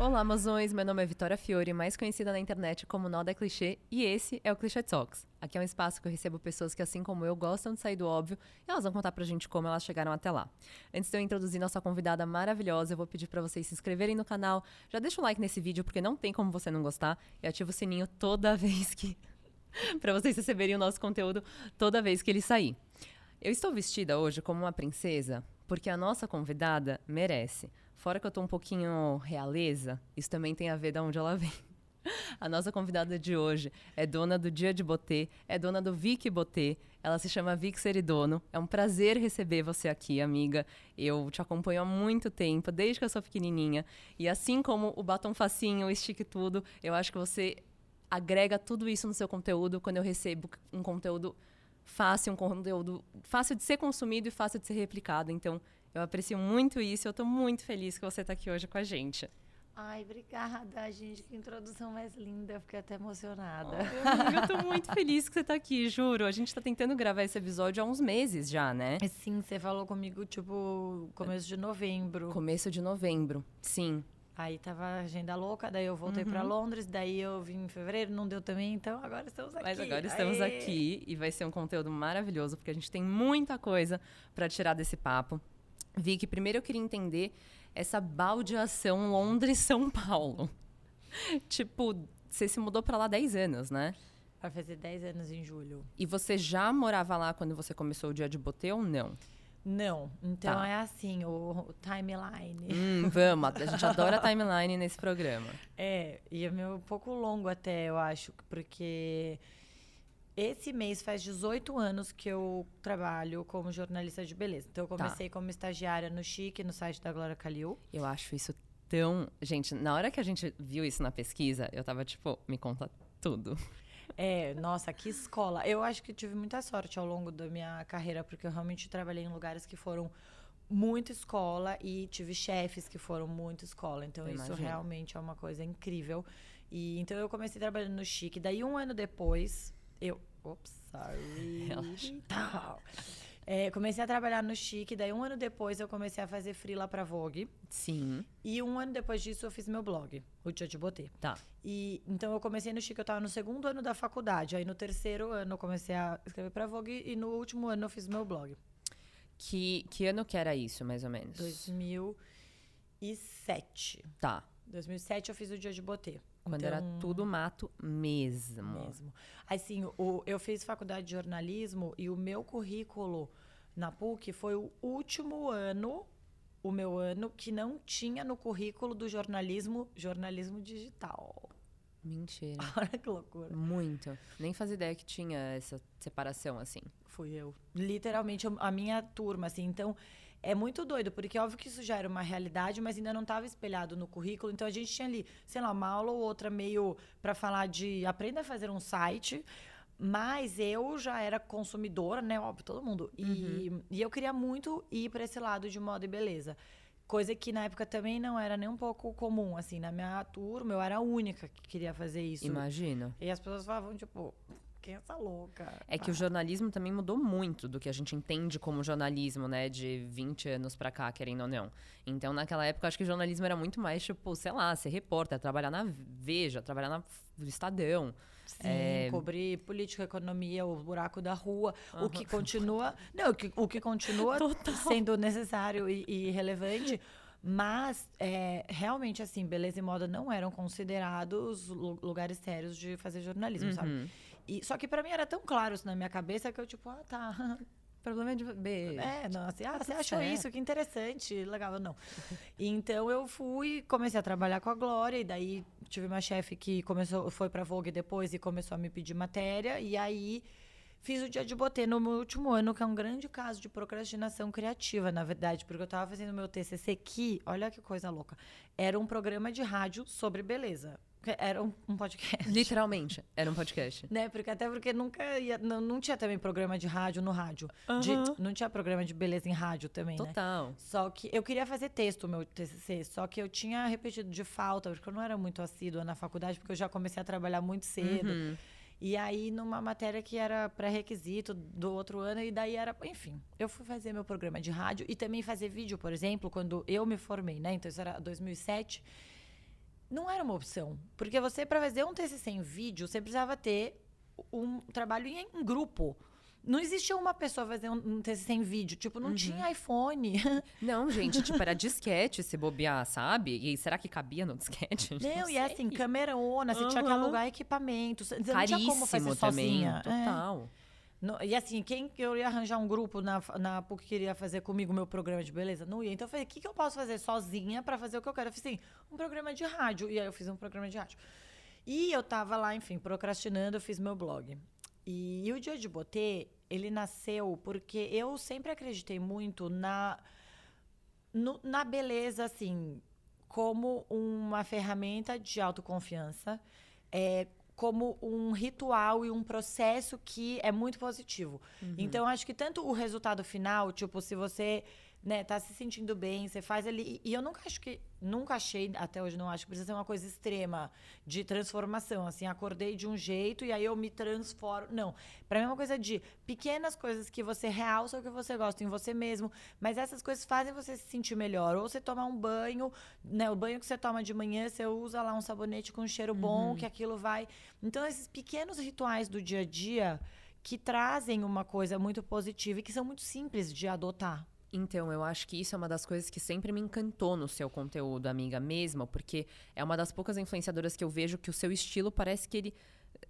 Olá, Amazões! Meu nome é Vitória Fiore, mais conhecida na internet como Noda Clichê, e esse é o Clichê Talks. Aqui é um espaço que eu recebo pessoas que, assim como eu, gostam de sair do óbvio e elas vão contar pra gente como elas chegaram até lá. Antes de eu introduzir nossa convidada maravilhosa, eu vou pedir para vocês se inscreverem no canal, já deixa o like nesse vídeo, porque não tem como você não gostar, e ativa o sininho toda vez que. para vocês receberem o nosso conteúdo toda vez que ele sair. Eu estou vestida hoje como uma princesa porque a nossa convidada merece. Fora que eu tô um pouquinho realeza, isso também tem a ver de onde ela vem. A nossa convidada de hoje é dona do Dia de Botê, é dona do Vic Botê. Ela se chama Vic Seridono. É um prazer receber você aqui, amiga. Eu te acompanho há muito tempo, desde que eu sou pequenininha. E assim como o batom facinho, o stick tudo, eu acho que você agrega tudo isso no seu conteúdo quando eu recebo um conteúdo fácil, um conteúdo fácil de ser consumido e fácil de ser replicado. Então, eu aprecio muito isso. Eu estou muito feliz que você está aqui hoje com a gente. Ai, obrigada, gente. Que introdução mais linda. Eu fiquei até emocionada. Oh, eu tô muito feliz que você tá aqui, juro. A gente tá tentando gravar esse episódio há uns meses já, né? Sim, você falou comigo, tipo, começo de novembro. Começo de novembro, sim. Aí tava agenda louca, daí eu voltei uhum. para Londres, daí eu vim em fevereiro, não deu também, então agora estamos aqui. Mas agora estamos Aê! aqui e vai ser um conteúdo maravilhoso, porque a gente tem muita coisa para tirar desse papo. Vi que primeiro eu queria entender essa baldeação Londres-São Paulo. tipo, você se mudou para lá 10 anos, né? Vai fazer 10 anos em julho. E você já morava lá quando você começou o dia de botê ou não? Não. Então tá. é assim, o, o timeline. Hum, vamos, a gente adora timeline nesse programa. É, e é meio um pouco longo até, eu acho, porque esse mês faz 18 anos que eu trabalho como jornalista de beleza. Então eu tá. comecei tá. como estagiária no Chique, no site da Glória Calil. Eu acho isso tão. Gente, na hora que a gente viu isso na pesquisa, eu tava tipo, me conta tudo. É, nossa, que escola. Eu acho que tive muita sorte ao longo da minha carreira, porque eu realmente trabalhei em lugares que foram muito escola e tive chefes que foram muito escola. Então, eu isso imagino. realmente é uma coisa incrível. E então eu comecei trabalhando no Chique. Daí, um ano depois, eu. Ops, sorry. Relaxa. É, comecei a trabalhar no Chique, daí um ano depois eu comecei a fazer freela pra Vogue. Sim. E um ano depois disso eu fiz meu blog, o Dia de Botê. Tá. E então eu comecei no Chique, eu tava no segundo ano da faculdade. Aí no terceiro ano eu comecei a escrever pra Vogue e no último ano eu fiz meu blog. Que, que ano que era isso, mais ou menos? 2007. Tá. 2007 eu fiz o Dia de Botê. Quando então, era tudo mato mesmo. Mesmo. Assim, o, eu fiz faculdade de jornalismo e o meu currículo na PUC foi o último ano, o meu ano, que não tinha no currículo do jornalismo, jornalismo digital. Mentira. Olha que loucura. Muito. Nem fazia ideia que tinha essa separação assim. Fui eu. Literalmente a minha turma, assim. Então, é muito doido, porque óbvio que isso já era uma realidade, mas ainda não estava espelhado no currículo. Então a gente tinha ali, sei lá, uma aula ou outra meio para falar de aprenda a fazer um site. Mas eu já era consumidora, né? Óbvio, todo mundo. E, uhum. e eu queria muito ir para esse lado de moda e beleza. Coisa que na época também não era nem um pouco comum, assim. Na minha turma, eu era a única que queria fazer isso. Imagino. E as pessoas falavam, tipo, quem é essa louca? É que o jornalismo também mudou muito do que a gente entende como jornalismo, né? De 20 anos pra cá, querendo ou não. Então, naquela época, acho que o jornalismo era muito mais, tipo, sei lá, ser repórter, trabalhar na Veja, trabalhar na, Estadão. Sim, é... cobrir política, economia, o buraco da rua, uhum. o que continua. Não, o que, o que continua Total. sendo necessário e, e relevante. Mas, é, realmente, assim, beleza e moda não eram considerados lugares sérios de fazer jornalismo, uhum. sabe? E, só que para mim era tão claro isso na minha cabeça que eu, tipo, ah, tá. Problema de beijo. É, não, assim, ah, tá você achou certo. isso, que interessante, legal, não. então eu fui, comecei a trabalhar com a Glória, e daí tive uma chefe que começou, foi pra Vogue depois e começou a me pedir matéria, e aí fiz o dia de botê no meu último ano, que é um grande caso de procrastinação criativa, na verdade, porque eu estava fazendo meu TCC que, olha que coisa louca, era um programa de rádio sobre beleza. Era um, um, podcast. Literalmente, era um podcast. né? Porque até porque nunca ia. Não, não tinha também programa de rádio no rádio. Uhum. De, não tinha programa de beleza em rádio também, né? Total. Né? Só que eu queria fazer texto, meu TCC. Só que eu tinha repetido de falta, porque eu não era muito assídua na faculdade, porque eu já comecei a trabalhar muito cedo. Uhum. E aí, numa matéria que era pré-requisito do outro ano, e daí era. Enfim, eu fui fazer meu programa de rádio e também fazer vídeo, por exemplo, quando eu me formei, né? Então, isso era 2007. Não era uma opção. Porque você, para fazer um TCC em vídeo, você precisava ter um trabalho em, em grupo. Não existia uma pessoa fazendo um TCC em vídeo. Tipo, não uhum. tinha iPhone. Não, gente, tipo, era disquete se bobear, sabe? E será que cabia no disquete? Não, não e é assim, câmera ona, você uhum. tinha que alugar equipamento. Você não tinha como fazer também, sozinha. É. Total. É. No, e assim, quem eu ia arranjar um grupo na, na PUC que queria fazer comigo meu programa de beleza? Não ia. Então eu falei, o que, que eu posso fazer sozinha para fazer o que eu quero? Eu fiz assim, um programa de rádio. E aí eu fiz um programa de rádio. E eu tava lá, enfim, procrastinando, eu fiz meu blog. E, e o Dia de Botê, ele nasceu porque eu sempre acreditei muito na, no, na beleza, assim, como uma ferramenta de autoconfiança. É, como um ritual e um processo que é muito positivo. Uhum. Então, acho que tanto o resultado final, tipo, se você né, tá se sentindo bem, você faz ali. E eu nunca acho que. Nunca achei, até hoje não acho que precisa ser uma coisa extrema de transformação. Assim, acordei de um jeito e aí eu me transformo. Não. Pra mim é uma coisa de pequenas coisas que você realça o que você gosta em você mesmo. Mas essas coisas fazem você se sentir melhor. Ou você tomar um banho, né? O banho que você toma de manhã, você usa lá um sabonete com um cheiro bom, uhum. que aquilo vai. Então, esses pequenos rituais do dia a dia que trazem uma coisa muito positiva e que são muito simples de adotar. Então, eu acho que isso é uma das coisas que sempre me encantou no seu conteúdo, amiga, mesmo, porque é uma das poucas influenciadoras que eu vejo que o seu estilo parece que ele.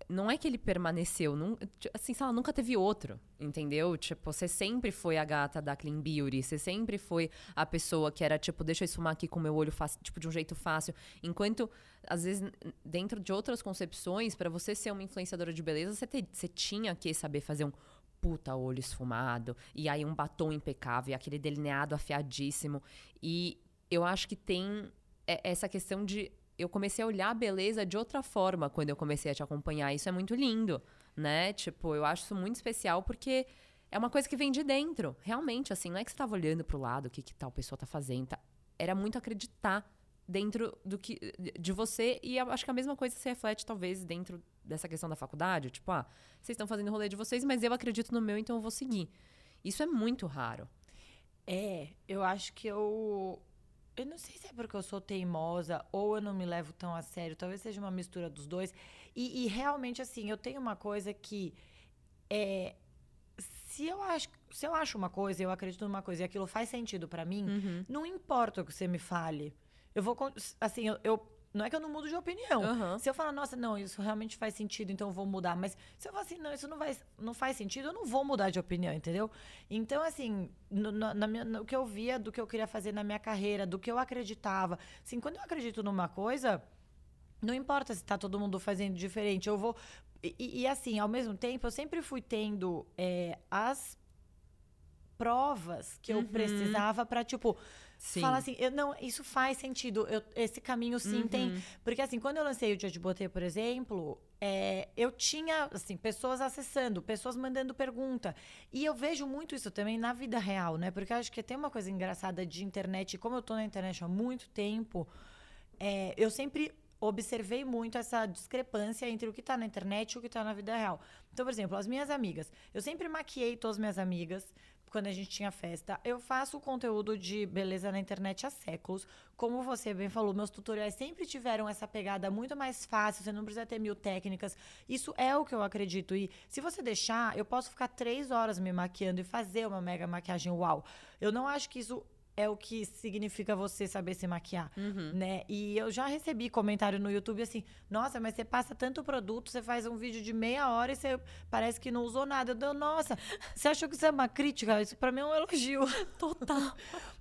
Não é que ele permaneceu, não, assim, sei lá, nunca teve outro, entendeu? Tipo, você sempre foi a gata da Clean Beauty, você sempre foi a pessoa que era, tipo, deixa eu esfumar aqui com o meu olho fácil, tipo, de um jeito fácil. Enquanto, às vezes, dentro de outras concepções, para você ser uma influenciadora de beleza, você, te, você tinha que saber fazer um puta olho esfumado, e aí um batom impecável, e aquele delineado afiadíssimo. E eu acho que tem essa questão de. Eu comecei a olhar a beleza de outra forma quando eu comecei a te acompanhar. Isso é muito lindo, né? Tipo, eu acho isso muito especial porque é uma coisa que vem de dentro. Realmente, assim, não é que você estava olhando para o lado, o que, que tal pessoa tá fazendo. Tá? Era muito acreditar dentro do que de você e acho que a mesma coisa se reflete talvez dentro dessa questão da faculdade, tipo, ah, vocês estão fazendo o rolê de vocês, mas eu acredito no meu, então eu vou seguir. Isso é muito raro. É, eu acho que eu eu não sei se é porque eu sou teimosa ou eu não me levo tão a sério, talvez seja uma mistura dos dois. E, e realmente assim, eu tenho uma coisa que é se eu acho, se eu acho uma coisa, eu acredito numa coisa e aquilo faz sentido para mim, uhum. não importa o que você me fale. Eu vou. Assim, eu, eu não é que eu não mudo de opinião. Uhum. Se eu falar, nossa, não, isso realmente faz sentido, então eu vou mudar. Mas se eu falar assim, não, isso não, vai, não faz sentido, eu não vou mudar de opinião, entendeu? Então, assim, no, na minha, no que eu via do que eu queria fazer na minha carreira, do que eu acreditava. Assim, quando eu acredito numa coisa, não importa se tá todo mundo fazendo diferente, eu vou. E, e assim, ao mesmo tempo, eu sempre fui tendo é, as provas que uhum. eu precisava para tipo Sim. Fala assim, eu, não, isso faz sentido. Eu, esse caminho sim uhum. tem. Porque assim, quando eu lancei o Dia de Botê, por exemplo, é, eu tinha assim, pessoas acessando, pessoas mandando pergunta. E eu vejo muito isso também na vida real, né? Porque eu acho que tem uma coisa engraçada de internet, como eu tô na internet há muito tempo, é, eu sempre observei muito essa discrepância entre o que está na internet e o que está na vida real. Então, por exemplo, as minhas amigas. Eu sempre maquiei todas as minhas amigas quando a gente tinha festa. Eu faço conteúdo de beleza na internet há séculos. Como você bem falou, meus tutoriais sempre tiveram essa pegada muito mais fácil, você não precisa ter mil técnicas. Isso é o que eu acredito. E se você deixar, eu posso ficar três horas me maquiando e fazer uma mega maquiagem uau. Eu não acho que isso é o que significa você saber se maquiar, uhum. né? E eu já recebi comentário no YouTube assim: "Nossa, mas você passa tanto produto, você faz um vídeo de meia hora e você parece que não usou nada". Eu dou, nossa, você achou que isso é uma crítica? Isso para mim é um elogio. Total.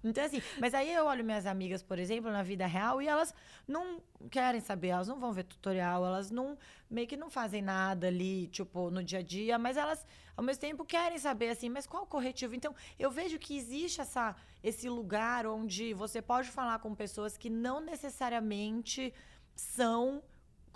então assim, mas aí eu olho minhas amigas, por exemplo, na vida real e elas não querem saber, elas não vão ver tutorial, elas não meio que não fazem nada ali, tipo, no dia a dia, mas elas ao mesmo tempo querem saber assim, mas qual o corretivo? Então, eu vejo que existe essa, esse lugar onde você pode falar com pessoas que não necessariamente são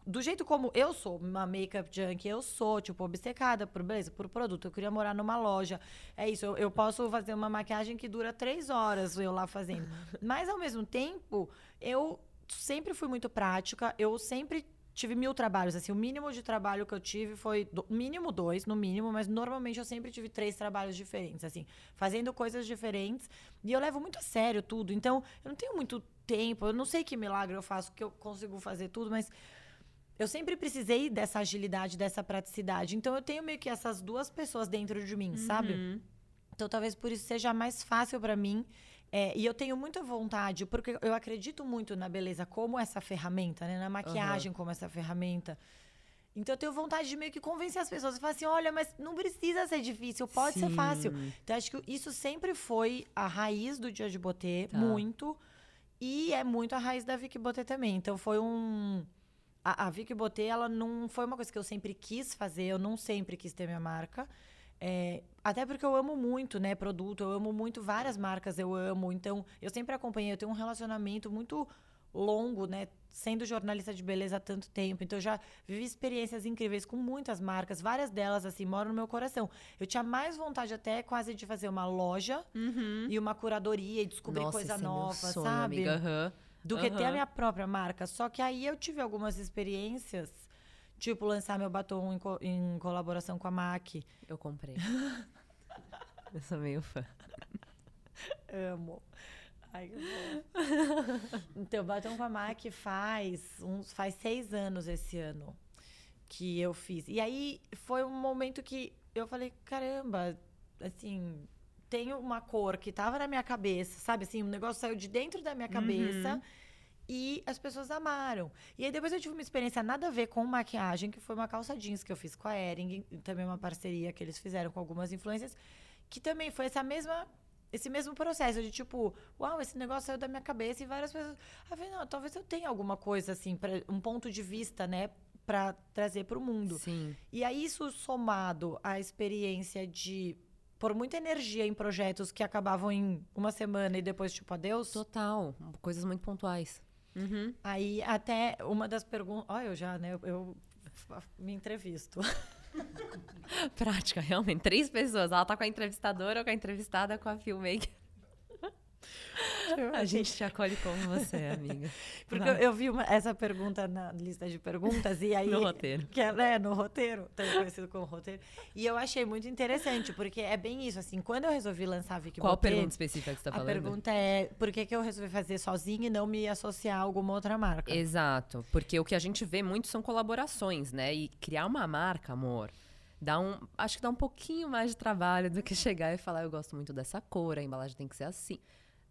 do jeito como eu sou, uma makeup junkie, eu sou, tipo, obcecada por beleza, por produto. Eu queria morar numa loja. É isso, eu, eu posso fazer uma maquiagem que dura três horas eu lá fazendo. Mas, ao mesmo tempo, eu sempre fui muito prática, eu sempre tive mil trabalhos. Assim, o mínimo de trabalho que eu tive foi. Do, mínimo dois, no mínimo, mas normalmente eu sempre tive três trabalhos diferentes, assim, fazendo coisas diferentes. E eu levo muito a sério tudo. Então, eu não tenho muito tempo. Eu não sei que milagre eu faço, que eu consigo fazer tudo, mas. Eu sempre precisei dessa agilidade, dessa praticidade. Então, eu tenho meio que essas duas pessoas dentro de mim, uhum. sabe? Então, talvez por isso seja mais fácil para mim é, e eu tenho muita vontade, porque eu acredito muito na beleza como essa ferramenta, né? Na maquiagem uhum. como essa ferramenta. Então eu tenho vontade de meio que convencer as pessoas. Falar assim, olha, mas não precisa ser difícil, pode Sim. ser fácil. Então acho que isso sempre foi a raiz do Dia de Botê, tá. muito. E é muito a raiz da Vicky Botê também. Então foi um... A, a Vicky Botê, ela não foi uma coisa que eu sempre quis fazer. Eu não sempre quis ter minha marca. É, até porque eu amo muito, né, produto, eu amo muito várias marcas, eu amo. Então, eu sempre acompanhei, eu tenho um relacionamento muito longo, né, sendo jornalista de beleza há tanto tempo. Então, eu já vivi experiências incríveis com muitas marcas, várias delas, assim, moram no meu coração. Eu tinha mais vontade até quase de fazer uma loja uhum. e uma curadoria e descobrir Nossa, coisa nova, é sonho, sabe? Amiga. Uhum. Do que uhum. ter a minha própria marca. Só que aí eu tive algumas experiências Tipo, lançar meu batom em, co em colaboração com a MAC. Eu comprei. eu sou meio fã. Amo. Ai, que bom. então, batom com a MAC faz, uns, faz seis anos esse ano que eu fiz. E aí foi um momento que eu falei, caramba, assim, tem uma cor que tava na minha cabeça, sabe? Assim, um negócio saiu de dentro da minha cabeça. Uhum e as pessoas amaram. E aí depois eu tive uma experiência nada a ver com maquiagem, que foi uma calça jeans que eu fiz com a Ering, também uma parceria que eles fizeram com algumas influências, que também foi essa mesma esse mesmo processo de tipo, uau, esse negócio saiu da minha cabeça e várias pessoas, ah, não, talvez eu tenha alguma coisa assim, pra, um ponto de vista, né, para trazer para o mundo. Sim. E aí isso somado à experiência de por muita energia em projetos que acabavam em uma semana e depois tipo adeus. Total, coisas muito pontuais. Uhum. Aí até uma das perguntas. Olha, eu já, né? Eu, eu me entrevisto. Prática, realmente. Três pessoas. Ela tá com a entrevistadora, com a entrevistada, com a filmmaker. A gente te acolhe como você, amiga. Porque eu, eu, vi uma, essa pergunta na lista de perguntas e aí... no roteiro. Que é, né, no roteiro, também conhecido como roteiro. E eu achei muito interessante, porque é bem isso, assim, quando eu resolvi lançar a Vicky Qual Botê, pergunta específica que você tá falando? A pergunta é, por que, que eu resolvi fazer sozinha e não me associar a alguma outra marca? Exato, porque o que a gente vê muito são colaborações, né? E criar uma marca, amor dá um, acho que dá um pouquinho mais de trabalho do que chegar e falar eu gosto muito dessa cor, a embalagem tem que ser assim.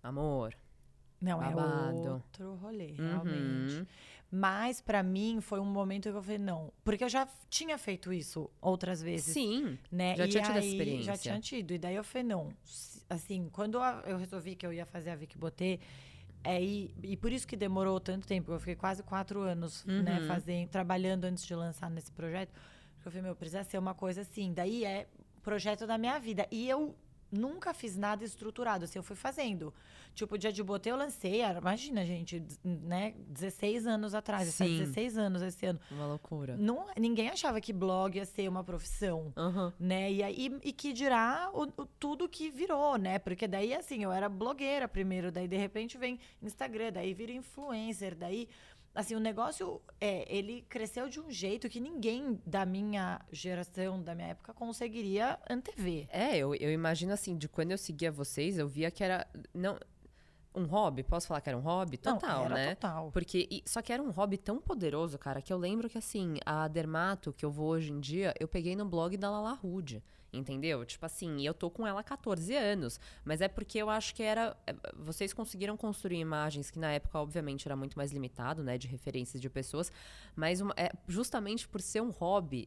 Amor. Não, é babado. é outro rolê, uhum. realmente. Mas para mim foi um momento que eu falei, não. Porque eu já tinha feito isso outras vezes. Sim. Né? Já e tinha tido essa experiência. Já tinha tido. E daí eu falei, não. Assim, quando eu resolvi que eu ia fazer a Vicky Botê, é, e, e por isso que demorou tanto tempo. Eu fiquei quase quatro anos, né, uhum. né, fazendo, trabalhando antes de lançar nesse projeto. Eu falei, meu, precisa ser uma coisa assim. Daí é projeto da minha vida. E eu nunca fiz nada estruturado, assim, eu fui fazendo. Tipo, o Dia de Botê eu lancei, imagina, gente, né, 16 anos atrás, Sim. faz 16 anos esse ano. Uma loucura. Não, ninguém achava que blog ia ser uma profissão, uhum. né, e, aí, e que dirá o, o, tudo que virou, né, porque daí, assim, eu era blogueira primeiro, daí de repente vem Instagram, daí vira influencer, daí assim, o negócio, é, ele cresceu de um jeito que ninguém da minha geração, da minha época, conseguiria antever. É, eu, eu imagino assim, de quando eu seguia vocês, eu via que era. Não, um hobby, posso falar que era um hobby? Total, Não, né? Total. Porque, e, só que era um hobby tão poderoso, cara, que eu lembro que, assim, a Dermato, que eu vou hoje em dia, eu peguei no blog da Lala Rude. Entendeu? Tipo assim, eu tô com ela há 14 anos. Mas é porque eu acho que era. É, vocês conseguiram construir imagens que na época, obviamente, era muito mais limitado, né? De referências de pessoas. Mas uma, é, justamente por ser um hobby,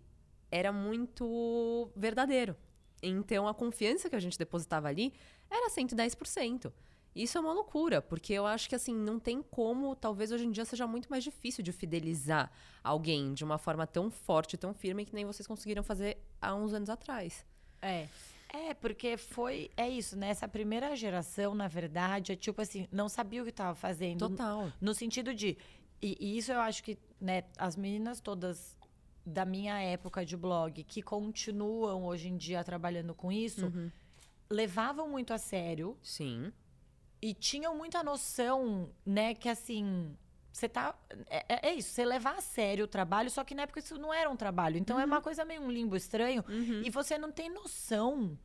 era muito verdadeiro. Então a confiança que a gente depositava ali era 110%. Isso é uma loucura, porque eu acho que assim, não tem como, talvez hoje em dia seja muito mais difícil de fidelizar alguém de uma forma tão forte, tão firme que nem vocês conseguiram fazer há uns anos atrás. É. É, porque foi. É isso, né? Essa primeira geração, na verdade, é tipo assim, não sabia o que estava fazendo. Total. No, sentido de. E, e, isso eu acho que, né, as meninas todas da minha época de blog, que continuam hoje em dia trabalhando com isso, uhum. levavam muito a sério. Sim. E tinham muita noção, né, que assim você tá. É, é- é isso, você levar a sério o trabalho, só que na época isso não era um trabalho. Então Uhum. é uma coisa meio um limbo estranho. E você não tem noção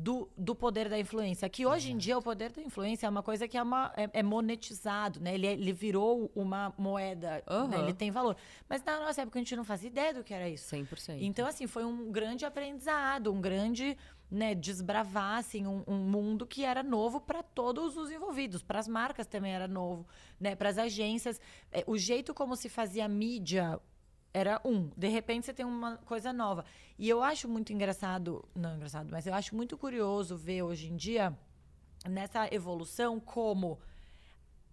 do, do poder da influência. Que hoje em dia o poder da influência é uma coisa que é, uma, é, é monetizado, né? Ele, é- ele virou uma moeda, né? Aham. ele tem valor. Mas na nossa época a gente não fazia ideia do que era isso. 100%. Então, assim, foi um grande aprendizado, um grande né, desbravar assim, um, um mundo que era novo para todos os envolvidos, para as marcas também era novo, né, para as agências. É, o jeito como se fazia mídia era um. De repente você tem uma coisa nova. E eu acho muito engraçado, não engraçado, mas eu acho muito curioso ver hoje em dia nessa evolução como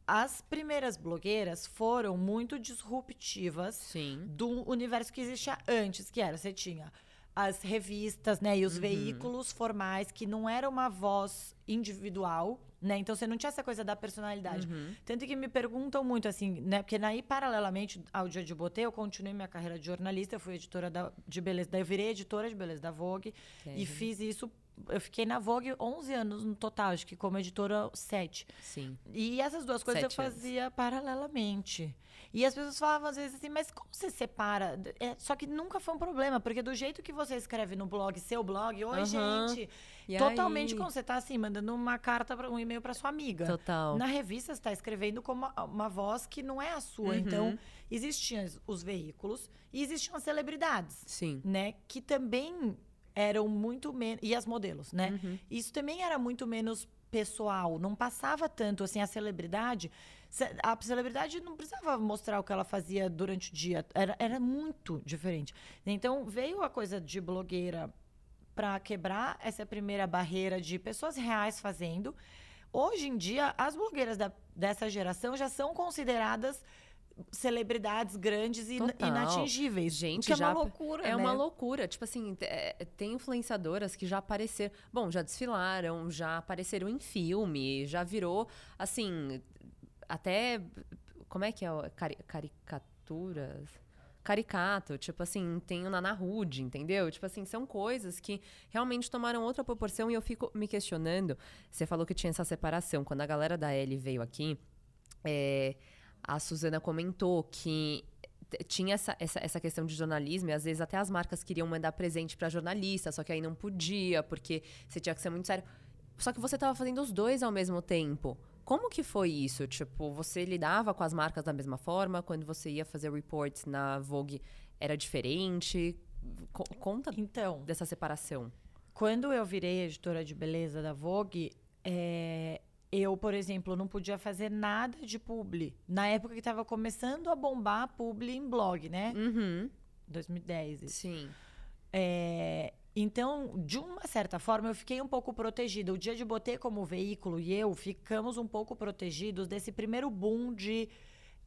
as primeiras blogueiras foram muito disruptivas Sim. do universo que existia antes, que era, você tinha as revistas, né, e os veículos formais que não era uma voz individual, né? Então você não tinha essa coisa da personalidade. Tanto que me perguntam muito assim, né, porque naí paralelamente ao dia de Botê, eu continuei minha carreira de jornalista, eu fui editora da, de beleza, daí eu virei editora de beleza da Vogue e fiz isso eu fiquei na Vogue 11 anos no total, acho que como editora 7. Sim. E essas duas coisas eu Sete anos. fazia paralelamente. E as pessoas falavam às vezes assim, mas como você separa? É, só que nunca foi um problema, porque do jeito que você escreve no blog, seu blog, oi, gente. E totalmente aí? como você tá assim, mandando uma carta, pra, um e-mail para sua amiga. Total. Na revista você está escrevendo como uma, uma voz que não é a sua. Uhum. Então, existiam os- os veículos e existiam as celebridades Sim. né? Que também eram muito menos. E as modelos, né? Uhum. Isso também era muito menos pessoal. Não passava tanto assim a celebridade. ce- A celebridade não precisava mostrar o que ela fazia durante o dia. Era, era muito diferente. Então veio a coisa de blogueira para quebrar essa primeira barreira de pessoas reais fazendo. Hoje em dia, as blogueiras da- dessa geração já são consideradas celebridades grandes e Total. inatingíveis. Gente, que é já uma loucura, É né? uma loucura. Tipo assim, é, tem influenciadoras que já apareceram. Bom, já desfilaram, já apareceram em filme, já virou, assim, até. Como é que é? Cari caricaturas? Caricato, tipo assim, tem o Nana Rude, entendeu? Tipo assim, são coisas que realmente tomaram outra proporção e eu fico me questionando. Você falou que tinha essa separação. Quando a galera da L veio aqui, é, a Suzana comentou que tinha essa, essa, essa questão de jornalismo e às vezes até as marcas queriam mandar presente para jornalista, só que aí não podia, porque você tinha que ser muito sério. Só que você estava fazendo os dois ao mesmo tempo. Como que foi isso? Tipo, você lidava com as marcas da mesma forma? Quando você ia fazer reports na Vogue, era diferente? Co- conta Então, dessa separação. quando eu virei editora de beleza da Vogue, é, eu, por exemplo, não podia fazer nada de publi. Na época que estava começando a bombar publi em blog, né? Uhum. 2010. isso. Sim. É, então, de uma certa forma, eu fiquei um pouco protegida. O dia de Botê como veículo e eu ficamos um pouco protegidos desse primeiro boom de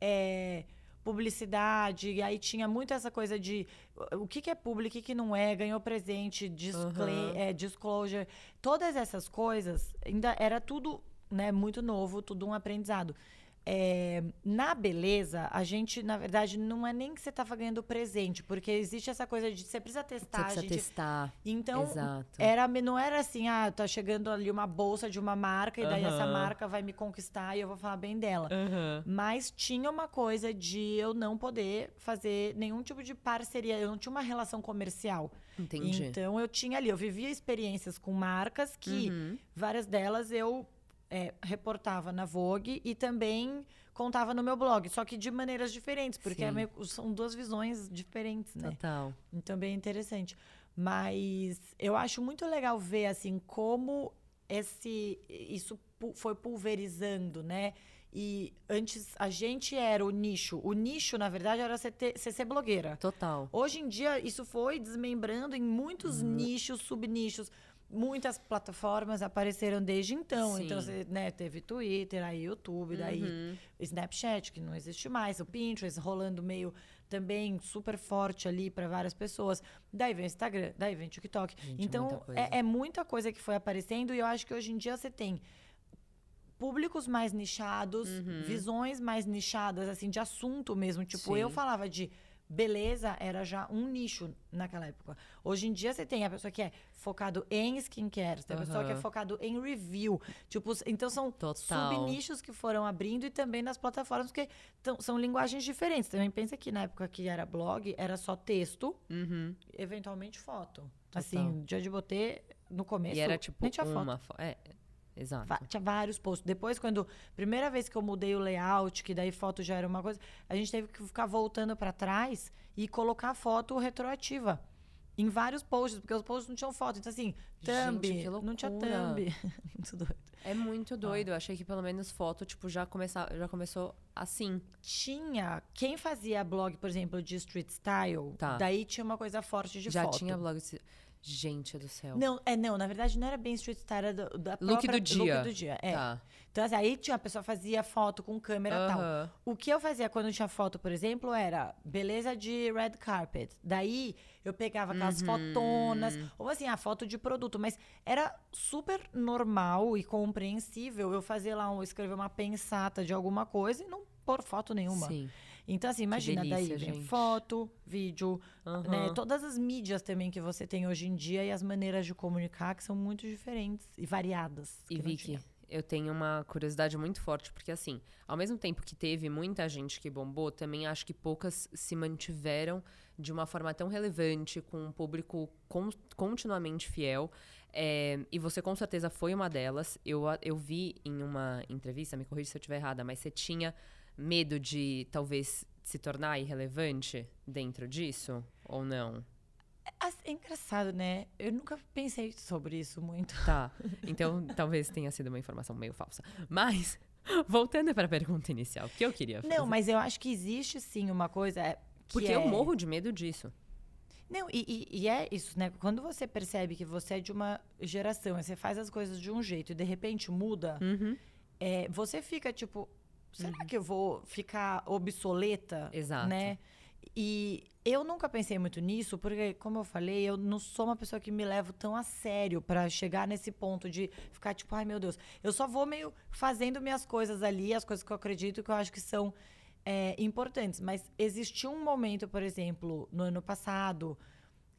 é, publicidade. E aí tinha muito essa coisa de o que, que é público, o que, que não é, ganhou presente, discle Aham. é, disclosure. Todas essas coisas ainda era tudo né, muito novo, tudo um aprendizado. É, na beleza, a gente, na verdade, não é nem que você estava ganhando presente, porque existe essa coisa de você precisa Você testar. a precisa gente, testar. então, Exato. era, não era assim, ah, tá chegando ali uma bolsa de uma marca, e daí essa marca vai me conquistar e eu vou falar bem dela. Mas tinha uma coisa de eu não poder fazer nenhum tipo de parceria, eu não tinha uma relação comercial. Entendi. Então eu tinha ali, eu vivia experiências com marcas que Uhum. várias delas eu é, reportava na Vogue e também contava no meu blog, só que de maneiras diferentes, porque é meio- são duas visões diferentes, né? Total. Então, bem interessante. Mas eu acho muito legal ver, assim, como esse, isso foi pulverizando, né? E antes a gente era o nicho. O nicho, na verdade, era você, ter, você ser blogueira. Total. Hoje em dia, isso foi desmembrando em muitos Uhum. nichos, subnichos. Muitas plataformas apareceram desde então. Sim. Então, você né, teve Twitter, aí YouTube, daí Uhum. Snapchat, que não existe mais, o Pinterest rolando meio também super forte ali para várias pessoas. Daí vem o Instagram, daí vem o TikTok. Gente, é então, muita é, é muita coisa que foi aparecendo e eu acho que hoje em dia você tem públicos mais nichados, Uhum. visões mais nichadas, assim, de assunto mesmo. Tipo, eu Sim. falava de beleza era já um nicho naquela época. Hoje em dia você tem a pessoa que é focado em skincare, tem a pessoa que é focado em review. Tipo, então são Total. subnichos que foram abrindo e também nas plataformas, porque tão- são linguagens diferentes. Também pensa que na época que era blog, era só texto, Uhum. eventualmente foto. Total. Assim, dia de botê, no começo, E era tipo nem tinha foto. uma foto. É, exato. Va- Tinha vários posts. Depois, quando. Primeira vez que eu mudei o layout, que daí foto já era uma coisa, a gente teve que ficar voltando para trás e colocar foto retroativa. Em vários posts, porque os posts não tinham foto. Então, assim, thumb. Gente, que não tinha thumb. Muito doido. É muito doido. Eu achei que pelo menos foto, tipo, já, começar, já começou assim. Tinha. Quem fazia blog, por exemplo, de street style, Tá. daí tinha uma coisa forte de já foto. tinha blog. Gente do céu. Não, é, não, na verdade não era bem street style, era do, da Look própria- do dia. Look do dia, é. Tá. Então, assim, aí tinha a pessoa fazia foto com câmera e tal. O que eu fazia quando tinha foto, por exemplo, era beleza de red carpet. Daí eu pegava aquelas Uhum. fotonas, ou assim, a foto de produto, mas era super normal e compreensível eu fazer lá, um, escrever uma pensata de alguma coisa e não pôr foto nenhuma. Sim. Então, assim, imagina, delícia, daí vem gente. foto, vídeo, Aham. né? Todas as mídias também que você tem hoje em dia e as maneiras de comunicar que são muito diferentes e variadas. E Vicky, eu tenho uma curiosidade muito forte, porque assim, ao mesmo tempo que teve muita gente que bombou, também acho que poucas se mantiveram de uma forma tão relevante, com um público con- continuamente fiel. É, e você com certeza foi uma delas. Eu, eu vi em uma entrevista, me corrija se eu estiver errada, mas você tinha medo de talvez se tornar irrelevante dentro disso? Ou não? É engraçado, né? Eu nunca pensei sobre isso muito. Tá. Então, talvez tenha sido uma informação meio falsa. Mas, voltando para a pergunta inicial, que eu queria fazer. Não, mas eu acho que existe sim uma coisa. é, que Porque é... eu morro de medo disso. Não, e, e- e é isso, né? Quando você percebe que você é de uma geração, e você faz as coisas de um jeito e de repente muda, Uhum. é, você fica tipo. Será que eu vou ficar obsoleta? Exato. Né? E eu nunca pensei muito nisso, porque, como eu falei, eu não sou uma pessoa que me levo tão a sério pra chegar nesse ponto de ficar tipo, ai meu Deus. Eu só vou meio fazendo minhas coisas ali, as coisas que eu acredito que eu acho que são é, importantes. Mas existiu um momento, por exemplo, no ano passado,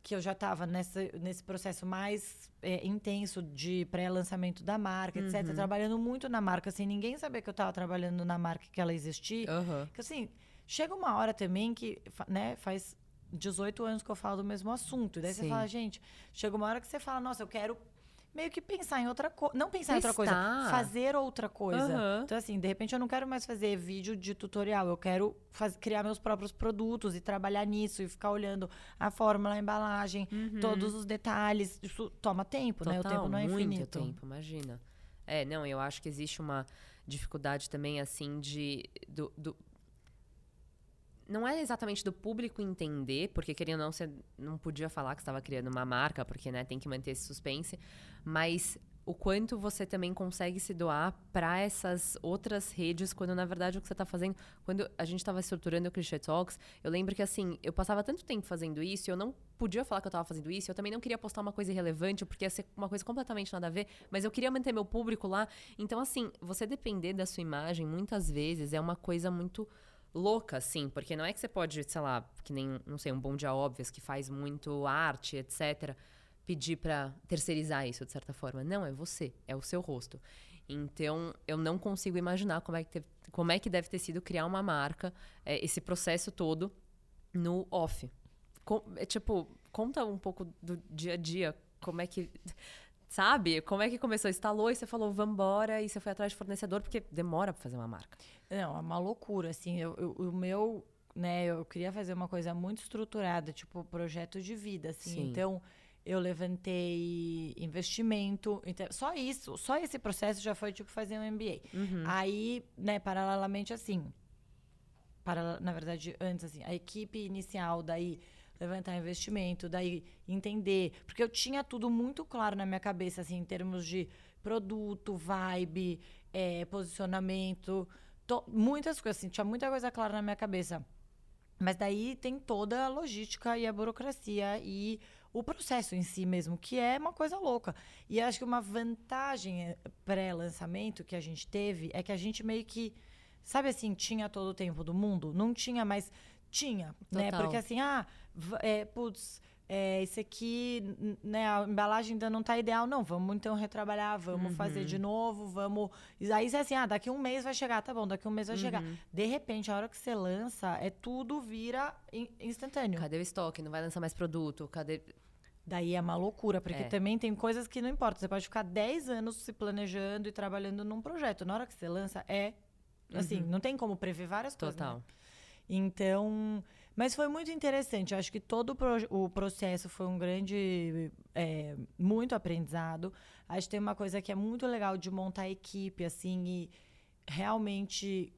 que eu já estava nesse processo mais é, intenso de pré-lançamento da marca, etc. Trabalhando muito na marca, sem ninguém saber que eu estava trabalhando na marca que ela existia. Aham. Que assim, chega uma hora também que, né, faz 18 anos que eu falo do mesmo assunto. E daí Sim. você fala, gente, chega uma hora que você fala, nossa, eu quero meio que pensar em outra coisa. Não pensar em outra coisa, Testar. fazer outra coisa. Aham. Então, assim, de repente eu não quero mais fazer vídeo de tutorial. Eu quero faz- criar meus próprios produtos e trabalhar nisso e ficar olhando a fórmula, a embalagem, todos os detalhes. Isso toma tempo, né? O Total, tempo não é muito infinito. tempo, imagina. É, não, eu acho que existe uma dificuldade também, assim, de... Do, do- Não é exatamente do público entender, porque querendo ou não, você não podia falar que estava criando uma marca, porque, né, tem que manter esse suspense, mas o quanto você também consegue se doar para essas outras redes, quando na verdade o que você está fazendo. Quando a gente estava estruturando o Cliché Talks, eu lembro que assim, eu passava tanto tempo fazendo isso, eu não podia falar que eu estava fazendo isso, eu também não queria postar uma coisa irrelevante, porque ia ser uma coisa completamente nada a ver, mas eu queria manter meu público lá. Então, assim, você depender da sua imagem, muitas vezes, é uma coisa muito louca, assim, porque não é que você pode, sei lá, que nem, não sei, um bom dia óbvios que faz muito arte, etc., pedir pra terceirizar isso de certa forma. Não, é você, é o seu rosto. Então, eu não consigo imaginar como é que, teve- como é que deve ter sido criar uma marca, é, esse processo todo no off. Co- é, tipo, conta um pouco do dia a dia, como é que. Sabe? Como é que começou? Instalou e você falou, vambora, e você foi atrás de fornecedor, porque demora pra fazer uma marca. Não, é uma loucura, assim, eu, eu- o meu, né, eu queria fazer uma coisa muito estruturada, tipo, projeto de vida, assim, Sim. então eu levantei investimento, então, só isso, só esse processo já foi, tipo, fazer um MBA. Uhum. Aí, né, paralelamente, assim, paralela- na verdade, antes, assim, a equipe inicial, daí levantar investimento, daí entender, porque eu tinha tudo muito claro na minha cabeça, assim, em termos de produto, vibe, eh, posicionamento, to- muitas coisas, assim, tinha muita coisa clara na minha cabeça. Mas daí tem toda a logística e a burocracia e o processo em si mesmo, que é uma coisa louca. E acho que uma vantagem eh, pré-lançamento que a gente teve é que a gente meio que, sabe assim, tinha todo o tempo do mundo? Não tinha mais Tinha, né? Total. Porque assim, ah, é, putz, é, esse aqui, né, a embalagem ainda não tá ideal. Não, vamos então retrabalhar, vamos fazer de novo, vamos. Aí, assim, ah, daqui um mês vai chegar, tá bom, daqui um mês vai chegar. De repente, a hora que você lança, é tudo vira in- instantâneo. Cadê o estoque? Não vai lançar mais produto? Cadê. Daí é uma loucura, porque É. também tem coisas que não importa. Você pode ficar 10 anos se planejando e trabalhando num projeto. Na hora que você lança, é. Assim, não tem como prever várias coisas. né? Total. Então. Mas foi muito interessante. Acho que todo o, pro- o processo foi um grande. é, muito aprendizado. Acho que tem uma coisa que é muito legal de montar equipe, assim, e realmente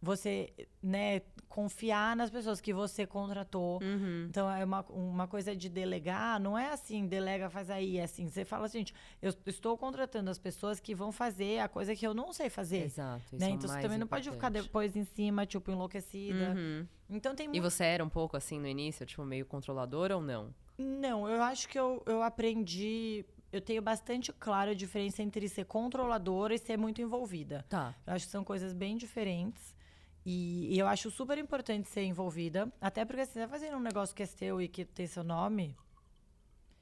você, né, confiar nas pessoas que você contratou. Uhum. Então, é uma, uma coisa de delegar, não é assim, delega, faz aí. É assim, você fala assim, eu estou contratando as pessoas que vão fazer a coisa que eu não sei fazer. Exato. Né? é Então, você mais também não pode ficar importante. depois em cima, tipo, enlouquecida. Uhum. Então, tem E muito... você era um pouco assim no início, tipo, meio controladora ou não? Não, eu acho que eu, eu aprendi... Eu tenho bastante clara a diferença entre ser controladora e ser muito envolvida. Tá. Eu acho que são coisas bem diferentes. E, e eu acho super importante ser envolvida. Até porque se você tá fazendo um negócio que é seu e que tem seu nome,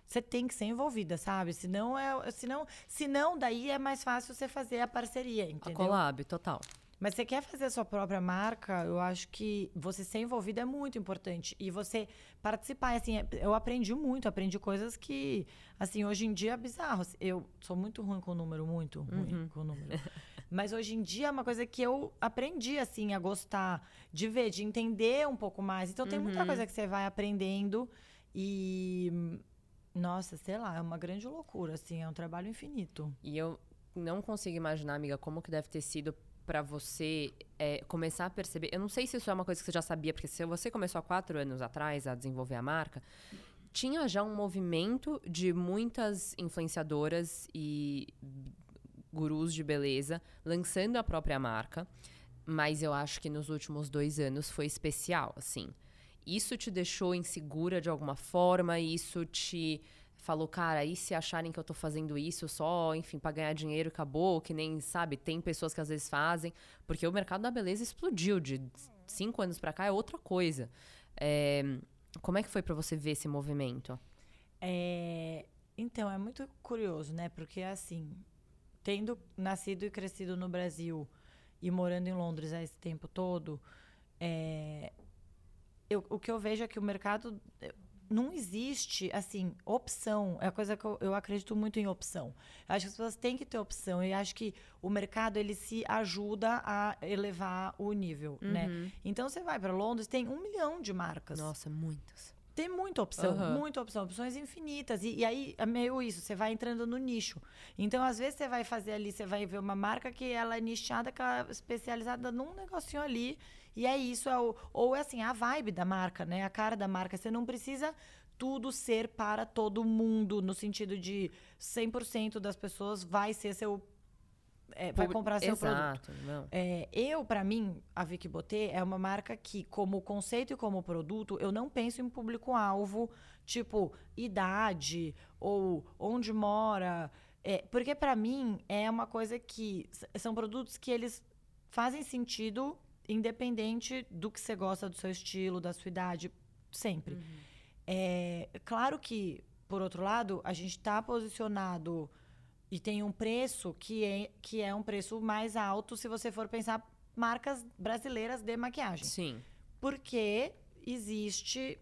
você tem que ser envolvida, sabe? Senão, é, senão, senão daí é mais fácil você fazer a parceria, A entendeu? collab, total. Mas você quer fazer a sua própria marca, eu acho que você ser envolvida é muito importante. E você participar, assim, é- eu aprendi muito, aprendi coisas que, assim, hoje em dia é bizarro. Eu sou muito ruim com número, muito ruim com número. Mas hoje em dia é uma coisa que eu aprendi, assim, a gostar de ver, de entender um pouco mais. Então tem muita coisa que você vai aprendendo e. Nossa, sei lá, é uma grande loucura, assim, é um trabalho infinito. E eu não consigo imaginar, amiga, como que deve ter sido pra você é, começar a perceber. Eu não sei se isso é uma coisa que você já sabia, porque se você começou há quatro anos atrás a desenvolver a marca, tinha já um movimento de muitas influenciadoras e gurus de beleza lançando a própria marca. Mas eu acho que nos últimos dois anos foi especial, assim. Isso te deixou insegura de alguma forma? Isso te falou, cara, e se acharem que eu tô fazendo isso só, enfim, pra ganhar dinheiro, acabou? Que nem, sabe, tem pessoas que às vezes fazem. Porque o mercado da beleza explodiu. De cinco anos pra cá é outra coisa. É, como é que foi pra você ver esse movimento? É, então, é muito curioso, né? Porque, assim, tendo nascido e crescido no Brasil e morando em Londres há esse tempo todo, é, eu- o que eu vejo é que o mercado eh, não existe, assim, opção. É a coisa que eu, eu acredito muito em opção. Eu acho que as pessoas têm que ter opção. E acho que o mercado, ele se ajuda a elevar o nível, né? Então, você vai para Londres, tem um milhão de marcas. Nossa, muitas. Tem muita opção, Aham. muita opção, opções infinitas. E, e aí é meio isso, você vai entrando no nicho. Então, às vezes, você vai fazer ali, você vai ver uma marca que ela é nichada, que ela é especializada num negocinho ali. E é isso, é o, ou é assim, a vibe da marca, né? A cara da marca. Você não precisa tudo ser para todo mundo, no sentido de 100% das pessoas vai ser seu. É, vai comprar seu produto. Exato, não. É, eu, pra mim, a Vicky Botê é uma marca que, como conceito e como produto, eu não penso em público-alvo, tipo, idade ou onde mora. É, porque, pra mim, é uma coisa que. São produtos que eles fazem sentido independente do que você gosta, do seu estilo, da sua idade, sempre. É claro que, por outro lado, a gente está posicionado e tem um preço que é, que é um preço mais alto se você for pensar marcas brasileiras de maquiagem. Sim. Porque existe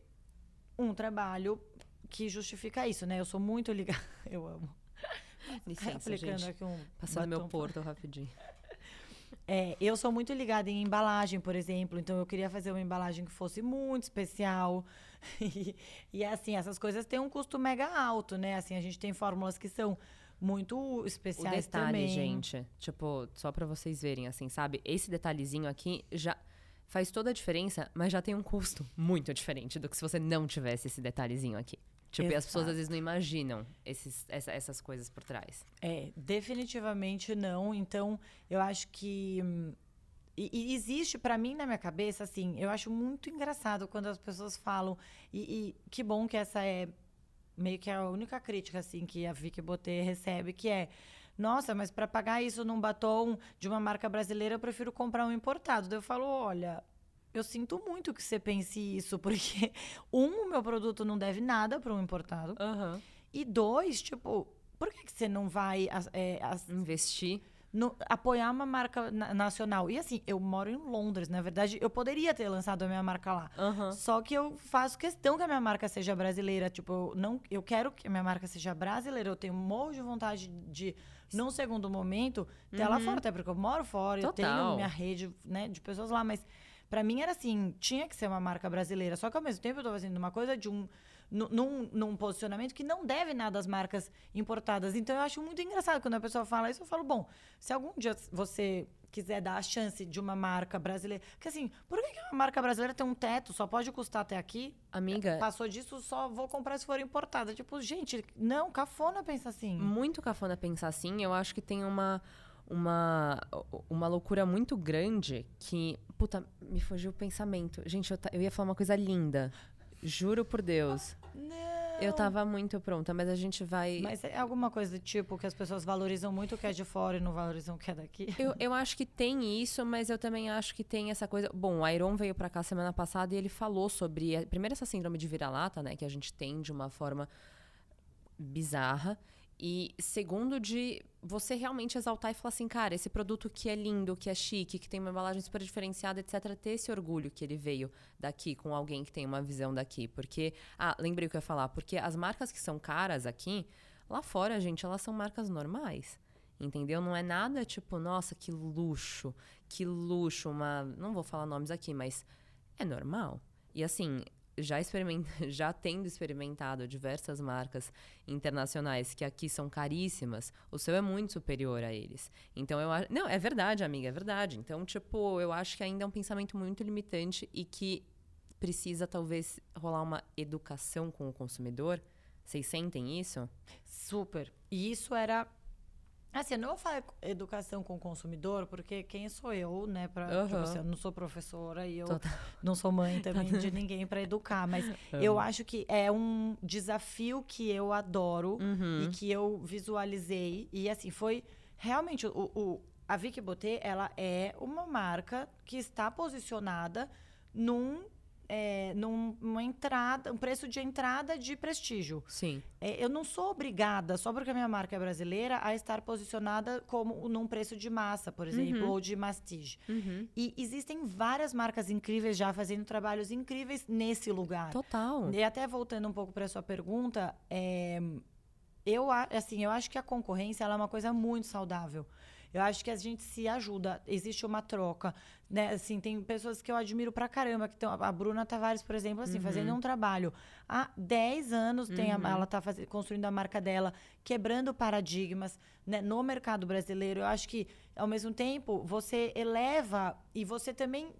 um trabalho que justifica isso, né? Eu sou muito ligada. Eu amo. Licença, gente. aqui um Passando meu porto rapidinho. É, eu sou muito ligada em embalagem, por exemplo, então eu queria fazer uma embalagem que fosse muito especial. E, e, assim, essas coisas têm um custo mega alto, né? Assim, a gente tem fórmulas que são muito O especiais detalhe, também. gente, tipo, só pra vocês verem, assim, sabe? Esse detalhezinho aqui já faz toda a diferença, mas já tem um custo muito diferente do que se você não tivesse esse detalhezinho aqui. Tipo, e as pessoas às vezes não imaginam esses, essa- essas coisas por trás. É, definitivamente não. Então, eu acho que. hum, E, e existe, pra mim, na minha cabeça, assim, eu acho muito engraçado quando as pessoas falam. E, e que bom que essa é meio que a única crítica, assim, que a Vicky Botê recebe, que é. Nossa, mas para pagar isso num batom de uma marca brasileira, eu prefiro comprar um importado. Daí eu falo, olha, eu sinto muito que você pense isso, porque, um, o meu produto não deve nada para um importado. Aham. E dois, tipo, por que, que você não vai é, Investir. No- apoiar uma marca na- nacional? E assim, eu moro em Londres, na verdade, eu poderia ter lançado a minha marca lá. Aham. Só que eu faço questão que a minha marca seja brasileira. Tipo, eu, não, eu quero que a minha marca seja brasileira. Eu tenho um morro de vontade de, num segundo momento, ter lá fora. Até porque eu moro fora, eu tenho Uhum. Total. minha rede né, de pessoas lá. Mas pra mim era assim, tinha que ser uma marca brasileira. Só que ao mesmo tempo eu tô fazendo uma coisa de um... nu- Num, num posicionamento que não deve nada às marcas importadas. Então eu acho muito engraçado quando a pessoa fala isso. Eu falo, bom, se algum dia você quiser dar a chance de uma marca brasileira. Porque assim, por que que uma marca brasileira tem um teto? Só pode custar até aqui? Amiga, Passou disso, só vou comprar se for importada. Tipo, gente, não, cafona pensa assim. muito cafona pensar assim. Eu acho que tem uma, uma, uma loucura muito grande que. Puta, me fugiu o pensamento. Gente, eu, ta- eu ia falar uma coisa linda. Juro por Deus. Não. Eu tava muito pronta, mas a gente vai. Mas é alguma coisa do tipo que as pessoas valorizam muito o que é de fora e não valorizam o que é daqui? Eu, eu acho que tem isso, mas eu também acho que tem essa coisa. Bom, o Iron veio pra cá semana passada e ele falou sobre. a- Primeiro, essa síndrome de vira-lata, né? Que a gente tem de uma forma bizarra. E segundo, de você realmente exaltar e falar assim, cara, esse produto que é lindo, que é chique, que tem uma embalagem super diferenciada, etc., ter esse orgulho que ele veio daqui com alguém que tem uma visão daqui. Porque. Ah, lembrei o que eu ia falar. Porque as marcas que são caras aqui, lá fora, gente, elas são marcas normais. Entendeu? Não é nada tipo, nossa, que luxo, que luxo, uma. Não vou falar nomes aqui, mas é normal. E assim, já, já tendo experimentado diversas marcas internacionais que aqui são caríssimas, o seu é muito superior a eles. Então eu acho. Não, é verdade, amiga, é verdade. Então, tipo, eu acho que ainda é um pensamento muito limitante e que precisa talvez rolar uma educação com o consumidor. Vocês sentem isso? Super. E isso era. Assim, eu não vou falar educação com o consumidor, porque quem sou eu, né? Pra, Aham. tipo assim, eu não sou professora e eu Total. não sou mãe também de ninguém para educar. Mas eu acho que é um desafio que eu adoro Uhum. e que eu visualizei. E assim, foi realmente o, o- a Vicky Botê, ela é uma marca que está posicionada num, é, num- numa entrada, um preço de entrada de prestígio. Sim. É, eu não sou obrigada, só porque a minha marca é brasileira, a estar posicionada como num preço de massa, por exemplo, ou de mastige. Uhum. E existem várias marcas incríveis já fazendo trabalhos incríveis nesse lugar. Total. E até voltando um pouco para sua pergunta, é, eu, assim, eu acho que a concorrência é uma coisa muito saudável. Eu acho que a gente se ajuda, existe uma troca, né? Assim, tem pessoas que eu admiro pra caramba, que estão a Bruna Tavares, por exemplo, assim, fazendo um trabalho há 10 anos, tem a- ela tá faze- construindo a marca dela, quebrando paradigmas, né, no mercado brasileiro. Eu acho que ao mesmo tempo você eleva e você também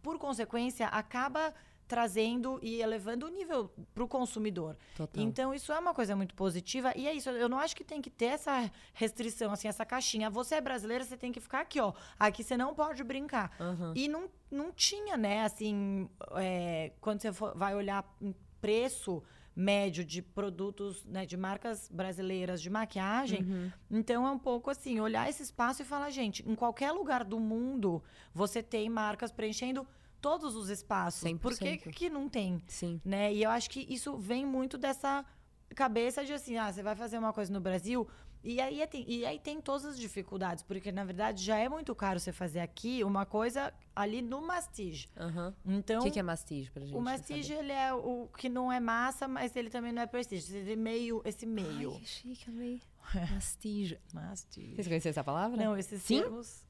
por consequência, acaba trazendo e elevando o nível para o consumidor. Total. Então, isso é uma coisa muito positiva. E é isso, eu não acho que tem que ter essa restrição, assim, essa caixinha. Você é brasileira, você tem que ficar aqui, ó. Aqui você não pode brincar. Aham. E não, não tinha, né, assim, é, quando você for- vai olhar preço médio de produtos, né, de marcas brasileiras de maquiagem. Uhum. Então é um pouco assim, olhar esse espaço e falar, gente, em qualquer lugar do mundo você tem marcas preenchendo todos os espaços. Por que 100%. que não tem? Sim. Né? E eu acho que isso vem muito dessa cabeça de assim, ah, você vai fazer uma coisa no Brasil e aí, é tem, e aí tem todas as dificuldades, porque na verdade já é muito caro você fazer aqui uma coisa ali no mastige. Aham. Então, O que, que é mastige pra gente? o mastige ele é o que não é massa, mas ele também não é prestígio. Ele é meio, esse meio. Ai, que chique, amei. Mastige. Mastige. Vocês conheciam essa palavra? Não, esses Sim? termos.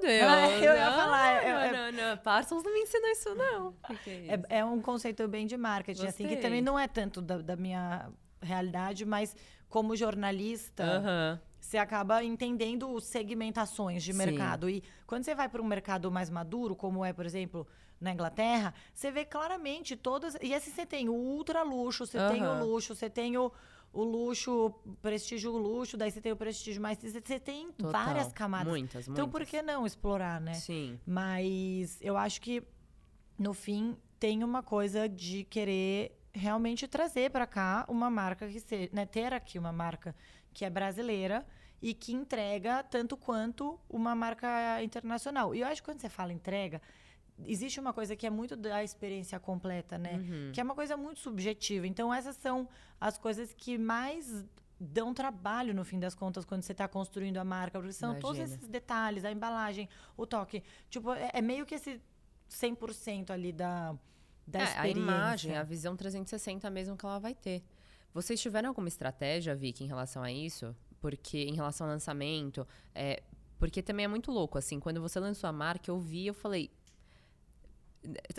Deus. Ah, eu ia não, falar, eu- eu- Não, não, não. Parsons não me ensinou isso, não. O que, que é isso? É, é um conceito bem de marketing, assim, que Gostei. também não é tanto da, da minha realidade, mas como jornalista, Aham. você acaba entendendo segmentações de Sim. mercado. E quando você vai para um mercado mais maduro, como é, por exemplo, na Inglaterra, você vê claramente todas. E assim você tem o ultra luxo, você tem o luxo, você tem o, o luxo, prestígio luxo, daí você tem o prestígio mais. Você tem Total. várias camadas. Muitas, Então, por muitas. que não explorar, né? Sim. Mas eu acho que, no fim, tem uma coisa de querer realmente trazer para cá uma marca que seja, né, ter aqui uma marca que é brasileira e que entrega tanto quanto uma marca internacional. E eu acho que quando você fala entrega, existe uma coisa que é muito da experiência completa, né? Uhum. Que é uma coisa muito subjetiva. Então, essas são as coisas que mais dão trabalho, no fim das contas, quando você está construindo a marca. Porque são todos Imagina. esses detalhes, a embalagem, o toque. Tipo, é, é meio que esse 100% ali da, da É, a experiência. imagem, a visão 360 mesmo que ela vai ter. Vocês tiveram alguma estratégia, Vicky, em relação a isso? Porque em relação ao lançamento, é, porque também é muito louco, assim, quando você lançou a marca, eu vi, eu falei,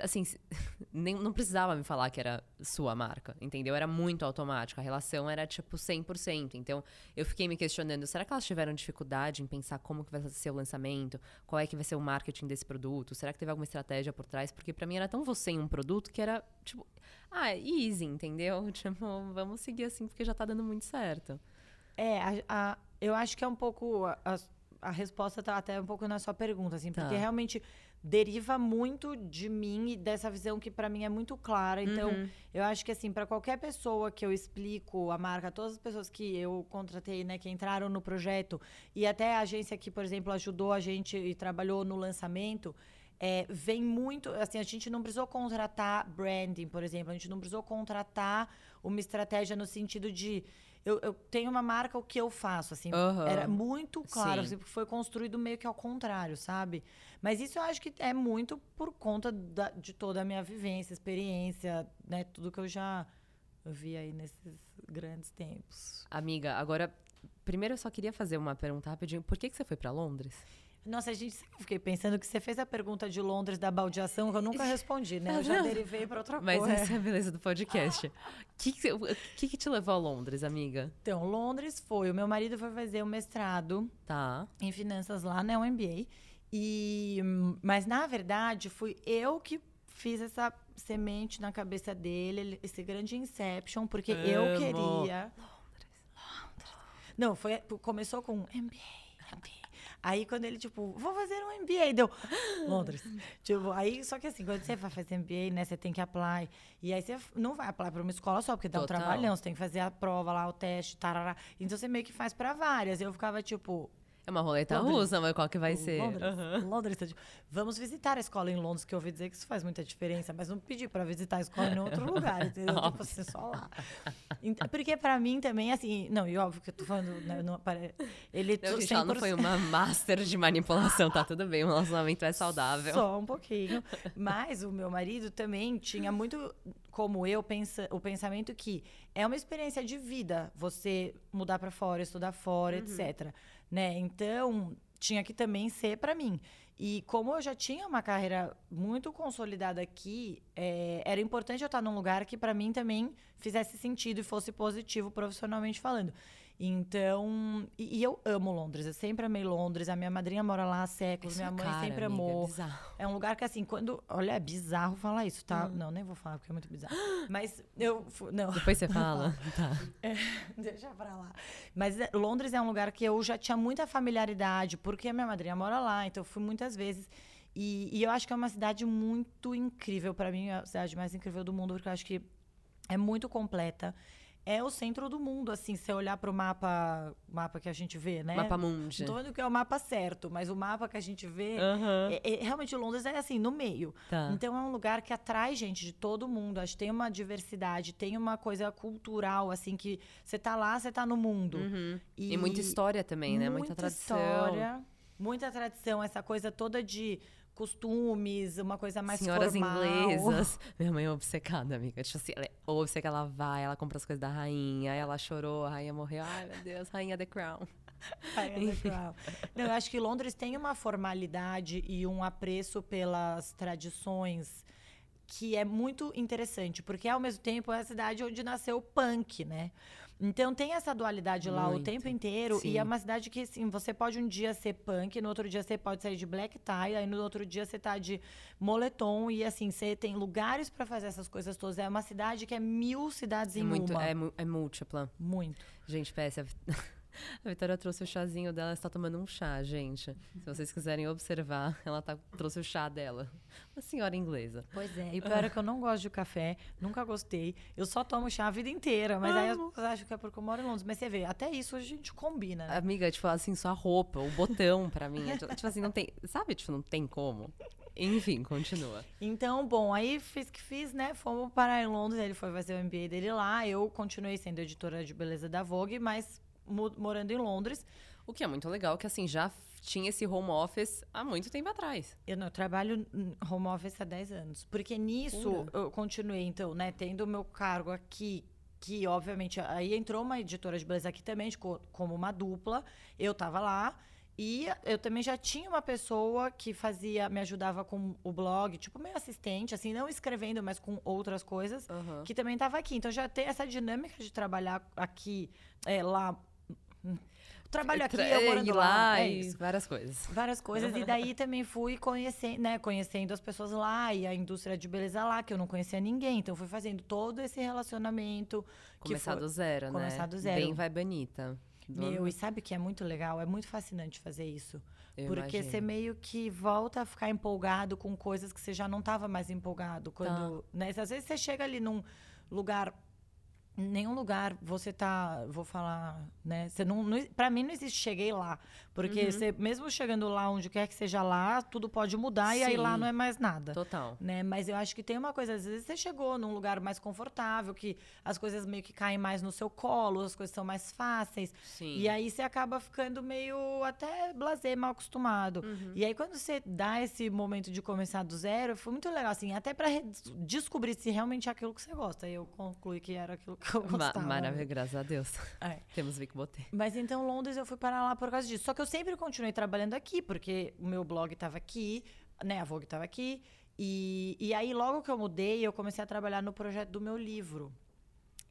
assim, nem, não precisava me falar que era sua marca, entendeu? Era muito automático, a relação era tipo 100%. Então, eu fiquei me questionando, será que elas tiveram dificuldade em pensar como que vai ser o lançamento? Qual é que vai ser o marketing desse produto? Será que teve alguma estratégia por trás? Porque pra mim era tão você em um produto que era, tipo, ah, easy, entendeu? Tipo, vamos seguir assim porque já tá dando muito certo. É, a- a- eu acho que é um pouco. A, a- resposta tá até um pouco na sua pergunta, assim, Tá. porque realmente deriva muito de mim e dessa visão que pra mim é muito clara. Então, Uhum. eu acho que assim, pra qualquer pessoa que eu explico a marca, todas as pessoas que eu contratei, né, que entraram no projeto, e até a agência que, por exemplo, ajudou a gente e trabalhou no lançamento. é, vem muito. Assim, a gente não precisou contratar branding, por exemplo. A gente não precisou contratar uma estratégia no sentido de. Eu, eu tenho uma marca, o que eu faço? Assim. Era muito claro. Sim. assim, foi construído meio que ao contrário, sabe? Mas isso eu acho que é muito por conta da- de toda a minha vivência, experiência, né? Tudo que eu já vi aí nesses grandes tempos. Amiga, agora, primeiro eu só queria fazer uma pergunta rapidinho. Por que, que você foi pra Londres? Nossa, gente, sabe que eu fiquei pensando que você fez a pergunta de Londres da baldeação que eu nunca respondi, né? Eu já derivei para outra Mas coisa. essa é a beleza do podcast. O que, que, que te levou a Londres, amiga? Então, Londres foi. O meu marido foi fazer o mestrado Tá. em finanças lá, né? O MBA. E, mas, na verdade, fui eu que fiz essa semente na cabeça dele, ele- esse grande inception, porque eu Amo. queria. Londres. Não, foi, começou com MBA, MBA. Aí quando ele, tipo, vou fazer um MBA, deu Londres. tipo, aí, só que assim, quando você vai fazer MBA, né, você tem que apply. E aí você não vai apply para uma escola só, porque dá um Total. trabalhão, você tem que fazer a prova lá, o teste, tarará. Então você meio que faz para várias. Eu ficava, tipo, É uma roleta Londres. russa, mas qual que vai ser? Londres. Aham. Londres. tá Vamos visitar a escola em Londres, que eu ouvi dizer que isso faz muita diferença, mas não pedi para visitar a escola em outro lugar, entendeu? tipo assim, só lá. Porque para mim também, assim, não, e óbvio que eu tô falando, né, não, apare- ele Não, gente, ela não foi 100% uma master de manipulação, tá tudo bem, o relacionamento é saudável. Só um pouquinho. Mas o meu marido também tinha muito, como eu, pensa, o pensamento que é uma experiência de vida você mudar para fora, estudar fora, etc. Né? Então, tinha que também ser para mim. E como eu já tinha uma carreira muito consolidada aqui, é, era importante eu estar num lugar que para mim também fizesse sentido e fosse positivo profissionalmente falando. Então, e, e eu amo Londres, eu sempre amei Londres, a minha madrinha mora lá há séculos, minha é mãe cara, sempre amiga, é amou. bizarro. É um lugar que, assim, quando. Olha, é bizarro falar isso, tá? Hum. Não, nem vou falar porque é muito bizarro. Mas eu. Não, Depois você fala. tá. deixa pra lá. Mas é, Londres é um lugar que eu já tinha muita familiaridade, porque a minha madrinha mora lá, então eu fui muitas vezes. E, e eu acho que é uma cidade muito incrível. Pra mim, é a cidade mais incrível do mundo, porque eu acho que é muito completa. É o centro do mundo, assim, se você olhar pro mapa, mapa que a gente vê, né? Mapa Mundi. Não que é o mapa certo, mas o mapa que a gente vê. Aham. é- é- realmente, Londres é assim, no meio. Tá. Então é um lugar que atrai gente de todo mundo. Acho que tem uma diversidade, tem uma coisa cultural, assim, que você tá lá, você tá no mundo. Uhum. E, muita história também, né? Muita, tradição. história, muita tradição, essa coisa toda de costumes, uma coisa mais Senhoras formal. inglesas. Minha mãe é obcecada, amiga. Tipo assim, ela é obcecada, ela vai, ela compra as coisas da rainha, ela chorou, a rainha morreu. Ai, meu Deus, rainha The Crown. Ai, é legal. Não, eu acho que Londres tem uma formalidade e um apreço pelas tradições que é muito interessante, porque ao mesmo tempo é a cidade onde nasceu o punk, né? Então tem essa dualidade lá o Muito. tempo inteiro Sim. e é uma cidade que assim, você pode um dia ser punk, no outro dia você pode sair de black tie, aí no outro dia você tá de moletom e assim, você tem lugares para fazer essas coisas todas. É uma cidade que é mil cidades É em muito, uma. é, é múltipla. Muito. Gente, PS, a Vi- a Vitória trouxe o chazinho dela, ela está tomando um chá, gente. Se vocês quiserem observar, ela tá, trouxe o chá dela. Uma senhora inglesa. Pois é, e pior é que eu não gosto de café, nunca gostei. Eu só tomo chá a vida inteira, mas aí as Amo. pessoas acham que é porque eu moro em Londres. Mas você vê, até isso a gente combina, né? Amiga, tipo assim, sua roupa, o botão pra mim. é, tipo tipo assim, não tem. Sabe, tipo, não tem como. Enfim, continua. Então, bom, aí fiz que fiz, né? Fomos parar em Londres, ele foi fazer o MBA dele lá. Eu continuei sendo editora de beleza da Vogue, mas morando em Londres. O que é muito legal, que assim, já tinha esse home office há muito tempo atrás. Eu não eu trabalho home office há 10 anos. Porque nisso Pura. eu continuei, então, né, tendo o meu cargo aqui, que obviamente aí entrou uma editora de beleza aqui também, de, como uma dupla. Eu tava lá. E eu também já tinha uma pessoa que fazia, me ajudava com o blog, tipo, meio assistente, assim, não escrevendo, mas com outras coisas, uhum. que também estava aqui. Então já tem essa dinâmica de trabalhar aqui, é, lá trabalho aqui, eu morando lá. lá é e várias coisas. Várias coisas. e daí também fui conhecendo, né, conhecendo as pessoas lá e a indústria de beleza lá, que eu não conhecia ninguém. Então fui fazendo todo esse relacionamento. Começar foi, do zero, começar né? Começar do zero. Bem vai bonita. Meu, e sabe o que é muito legal? É muito fascinante fazer isso. Eu porque imagino. você meio que volta a ficar empolgado com coisas que você já não estava mais empolgado. Quando, tá. né? Às vezes você chega ali num lugar em nenhum lugar você tá, vou falar, né? Você não, não para mim não existe cheguei lá, porque uhum. você mesmo chegando lá onde quer que seja lá, tudo pode mudar Sim. e aí lá não é mais nada. Total. Né? Mas eu acho que tem uma coisa, às vezes você chegou num lugar mais confortável, que as coisas meio que caem mais no seu colo, as coisas são mais fáceis. Sim. E aí você acaba ficando meio até blazer, mal acostumado. Uhum. E aí quando você dá esse momento de começar do zero, foi muito legal assim, até para descobrir se realmente é aquilo que você gosta. Eu concluí que era aquilo que eu gostava. Ma maravilha, graças a Deus. É. Temos Vic Botê. Mas então Londres eu fui parar lá por causa disso. Só que eu sempre continuei trabalhando aqui, porque o meu blog estava aqui, né? A Vogue estava aqui. E, e aí, logo que eu mudei, eu comecei a trabalhar no projeto do meu livro.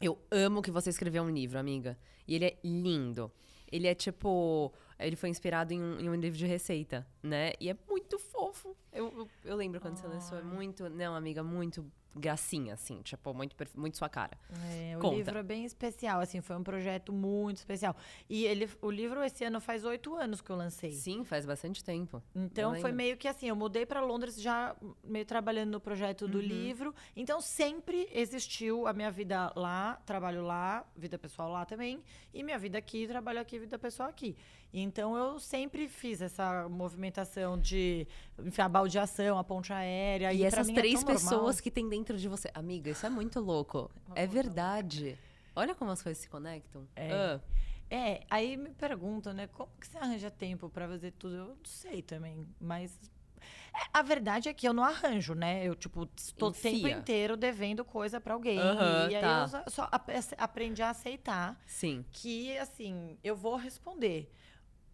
Eu amo que você escreveu um livro, amiga. E ele é lindo. Ele é tipo. Ele foi inspirado em um, em um livro de receita, né? E é muito fofo. Eu, eu, eu lembro quando oh. você lançou. É muito. Não, amiga, muito gracinha, assim, tipo, muito, muito sua cara. É, o Conta. livro é bem especial, assim, foi um projeto muito especial. E ele, o livro esse ano faz oito anos que eu lancei. Sim, faz bastante tempo. Então foi meio que assim, eu mudei para Londres já meio trabalhando no projeto do uhum. livro. Então sempre existiu a minha vida lá, trabalho lá, vida pessoal lá também, e minha vida aqui, trabalho aqui, vida pessoal aqui. Então eu sempre fiz essa movimentação de enfim, a baldeação, a ponte aérea. E, e essas é três é pessoas normal. que tem dentro de você. Amiga, isso é muito louco. é verdade. Olha como as coisas se conectam. É. Ah. É, aí me perguntam, né? Como que você arranja tempo para fazer tudo? Eu não sei também, mas é, a verdade é que eu não arranjo, né? Eu, tipo, estou o tempo inteiro devendo coisa para alguém. Uhum, e aí tá. eu só aprendi a aceitar Sim. que, assim, eu vou responder.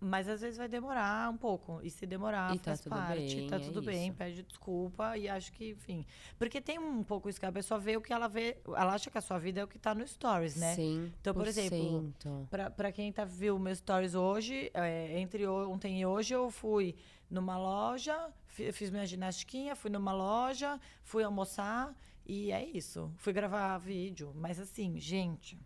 Mas às vezes vai demorar um pouco. E se demorar, e tá faz tá parte. Bem, tá é tudo é bem, pede desculpa. E acho que, enfim. Porque tem um pouco isso que a pessoa vê o que ela vê. Ela acha que a sua vida é o que tá no stories, né? Sim. Então, por exemplo, pra, pra quem tá, viu meus stories hoje, é, entre ontem e hoje, eu fui numa loja, fiz minha ginastiquinha, fui numa loja, fui almoçar. E é isso. Fui gravar vídeo. Mas assim, gente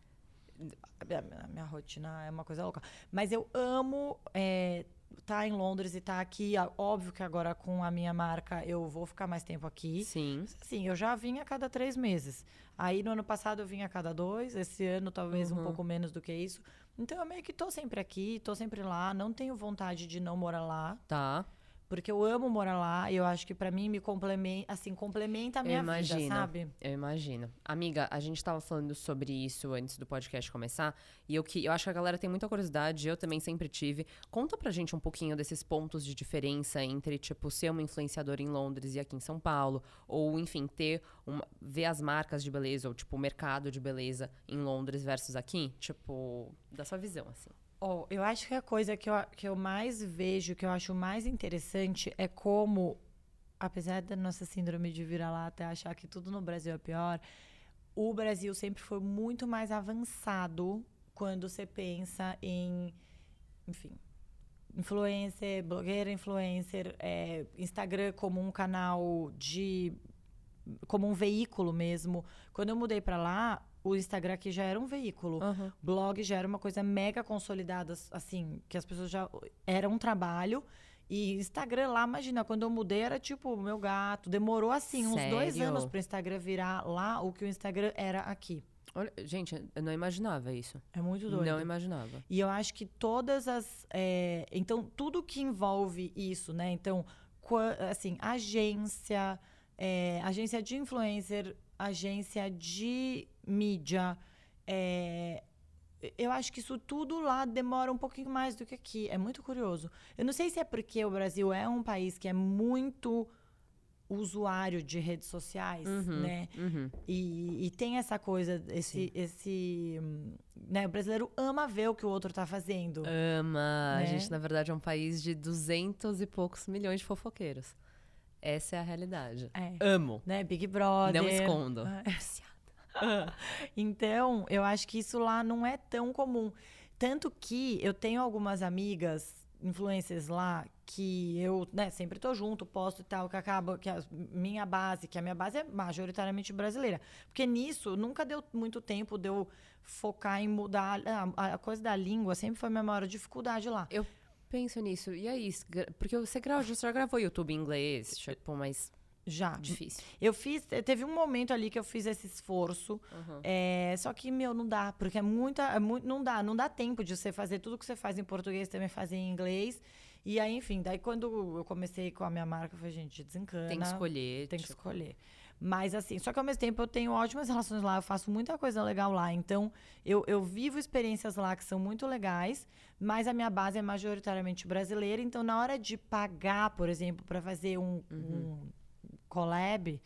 a minha rotina é uma coisa louca. Mas eu amo estar é, tá em Londres e estar tá aqui. Óbvio que agora com a minha marca eu vou ficar mais tempo aqui. Sim. Sim, eu já vim a cada três meses. Aí no ano passado eu vim a cada dois. Esse ano talvez uhum. um pouco menos do que isso. Então eu meio que tô sempre aqui, tô sempre lá. Não tenho vontade de não morar lá. Tá. Porque eu amo morar lá e eu acho que para mim me complementa, assim, complementa a minha imagino, vida, sabe? Eu imagino. Amiga, a gente tava falando sobre isso antes do podcast começar, e eu que eu acho que a galera tem muita curiosidade, eu também sempre tive. Conta pra gente um pouquinho desses pontos de diferença entre, tipo, ser uma influenciadora em Londres e aqui em São Paulo, ou enfim, ter uma, ver as marcas de beleza ou tipo o mercado de beleza em Londres versus aqui, tipo, da sua visão assim. Oh, eu acho que a coisa que eu, que eu mais vejo, que eu acho mais interessante é como, apesar da nossa síndrome de vira-lata achar que tudo no Brasil é pior, o Brasil sempre foi muito mais avançado quando você pensa em, enfim, influencer, blogueira influencer, é, Instagram como um canal de. como um veículo mesmo. Quando eu mudei para lá, o Instagram aqui já era um veículo. Uhum. Blog já era uma coisa mega consolidada, assim, que as pessoas já. Era um trabalho. E Instagram lá, imagina, quando eu mudei era tipo meu gato. Demorou assim, uns dois anos para o Instagram virar lá o que o Instagram era aqui. Olha, gente, eu não imaginava isso. É muito doido. Não imaginava. E eu acho que todas as. É, então, tudo que envolve isso, né? Então, assim, agência, é, agência de influencer, agência de mídia, é, eu acho que isso tudo lá demora um pouquinho mais do que aqui. É muito curioso. Eu não sei se é porque o Brasil é um país que é muito usuário de redes sociais, né? Uhum. E, e tem essa coisa, esse, esse, hum, né? O brasileiro ama ver o que o outro tá fazendo. Ama. A Né? gente, na verdade, é um país de duzentos e poucos milhões de fofoqueiros. Essa é a realidade. É. Amo. Né? Big Brother. Não escondo. Então, eu acho que isso lá não é tão comum. Tanto que eu tenho algumas amigas influencers lá que eu né, sempre tô junto, posto e tal, que acaba que a minha base, que a minha base é majoritariamente brasileira. Porque nisso nunca deu muito tempo de eu focar em mudar. A, a coisa da língua sempre foi a minha maior dificuldade lá. Eu penso nisso. E aí? Porque você, gra- você já gravou YouTube em inglês, tipo, mas Já. difícil. Eu fiz, teve um momento ali que eu fiz esse esforço. Uhum. É, só que, meu, não dá, porque é muita. É muito, não dá, não dá tempo de você fazer tudo que você faz em português, também fazer em inglês. E aí, enfim, daí quando eu comecei com a minha marca, eu falei, gente, desencana. Tem que escolher. Tem que tipo, escolher. Mas assim, só que ao mesmo tempo eu tenho ótimas relações lá, eu faço muita coisa legal lá. Então, eu, eu vivo experiências lá que são muito legais, mas a minha base é majoritariamente brasileira. Então, na hora de pagar, por exemplo, para fazer um, um collab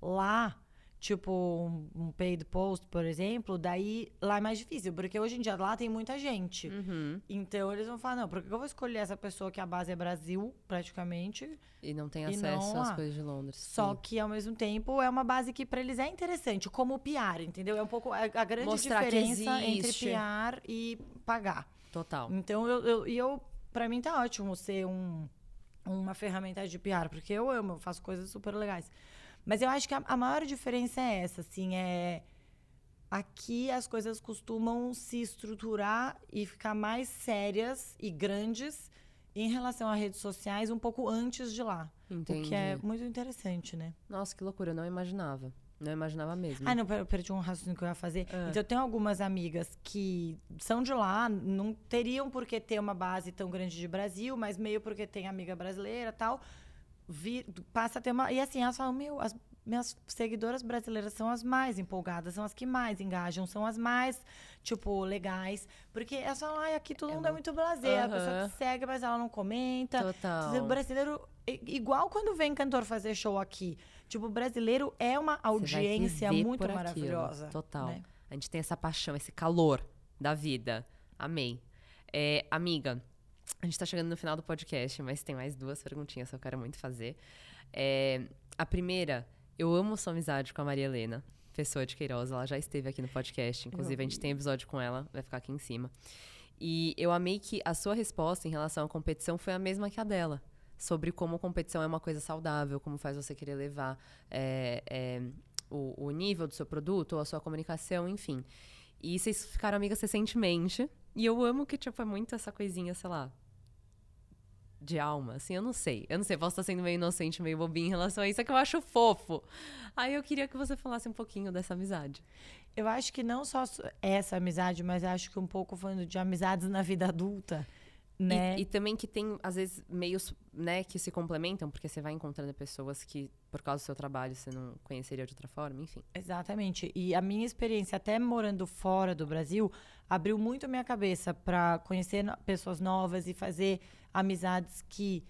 lá, tipo um, um paid post, por exemplo, daí lá é mais difícil, porque hoje em dia lá tem muita gente. Uhum. Então eles vão falar, não, por que eu vou escolher essa pessoa que a base é Brasil, praticamente, E não tem E acesso não às coisas de Londres. só Sim. que ao mesmo tempo é uma base que para eles é interessante, como PR, entendeu? É um pouco a, a grande Mostrar diferença entre. PR e pagar. Total. Então eu, eu, eu para mim tá ótimo ser um, uma ferramenta de PR, porque eu amo, eu faço coisas super legais. Mas eu acho que a, a maior diferença é essa, assim, é aqui as coisas costumam se estruturar e ficar mais sérias e grandes em relação a redes sociais um pouco antes de lá. Entendi. O que é muito interessante, né? Nossa, que loucura. Eu não imaginava. Não imaginava mesmo. Ah, não, eu perdi um raciocínio que eu ia fazer. Ah. Então, eu tenho algumas amigas que são de lá, não teriam por que ter uma base tão grande de Brasil, mas meio porque tem amiga brasileira e tal. Passa a ter uma. E assim, elas falam: meu, as minhas seguidoras brasileiras são as mais empolgadas, são as que mais engajam, são as mais, tipo, legais. Porque elas falam: ai, aqui todo mundo é muito blazer. A pessoa que segue, mas ela não comenta. Total. O brasileiro, i- igual quando vem cantor fazer show aqui. Tipo, o brasileiro é uma audiência muito aquilo. maravilhosa. Total. né? A gente tem essa paixão, esse calor da vida. Amei. É, amiga, a gente tá chegando no final do podcast, mas tem mais duas perguntinhas que eu quero muito fazer. É, a primeira, eu amo sua amizade com a Maria Helena, pessoa de Queiroz. Ela já esteve aqui no podcast, inclusive a gente tem episódio com ela, vai ficar aqui em cima. E eu amei que a sua resposta em relação à competição foi a mesma que a dela. Sobre como competição é uma coisa saudável, como faz você querer levar é, é, o, o nível do seu produto ou a sua comunicação, enfim. E vocês ficaram amigas recentemente. E eu amo que, tipo, é muito essa coisinha, sei lá, de alma, assim, eu não sei. Eu não sei, posso estar sendo meio inocente, meio bobinha em relação a isso, é que eu acho fofo. Aí eu queria que você falasse um pouquinho dessa amizade. Eu acho que não só essa amizade, mas acho que um pouco falando de amizades na vida adulta, né? E, e também que tem, às vezes, meios, né, que se complementam, porque você vai encontrando pessoas que, por causa do seu trabalho, você não conheceria de outra forma, enfim. Exatamente. E a minha experiência, até morando fora do Brasil, abriu muito a minha cabeça para conhecer pessoas novas e fazer amizades que.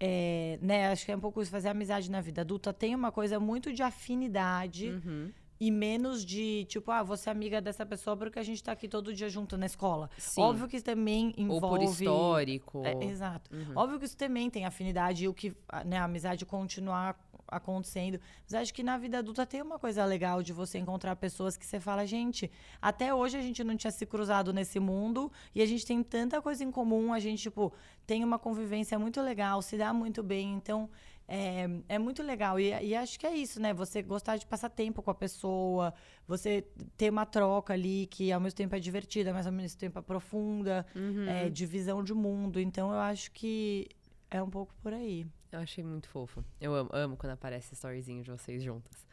é, né, acho que é um pouco isso, fazer amizade na vida adulta tem uma coisa muito de afinidade Uhum. e menos de, tipo, ah, você é amiga dessa pessoa porque a gente tá aqui todo dia junto na escola. Sim. Óbvio que isso também Ou envolve. por histórico. É, exato. Uhum. Óbvio que isso também tem afinidade e o que, né, a amizade continuar acontecendo. Mas acho que na vida adulta tem uma coisa legal de você encontrar pessoas que você fala, gente, até hoje a gente não tinha se cruzado nesse mundo e a gente tem tanta coisa em comum, a gente, tipo, tem uma convivência muito legal, se dá muito bem. Então, é, é muito legal. E, e acho que é isso, né? Você gostar de passar tempo com a pessoa, você ter uma troca ali que ao mesmo tempo é divertida, mas ao mesmo tempo é profunda, Uhum. é, de visão de mundo. Então eu acho que é um pouco por aí. Eu achei muito fofo. Eu amo, amo quando aparece storyzinho de vocês juntas.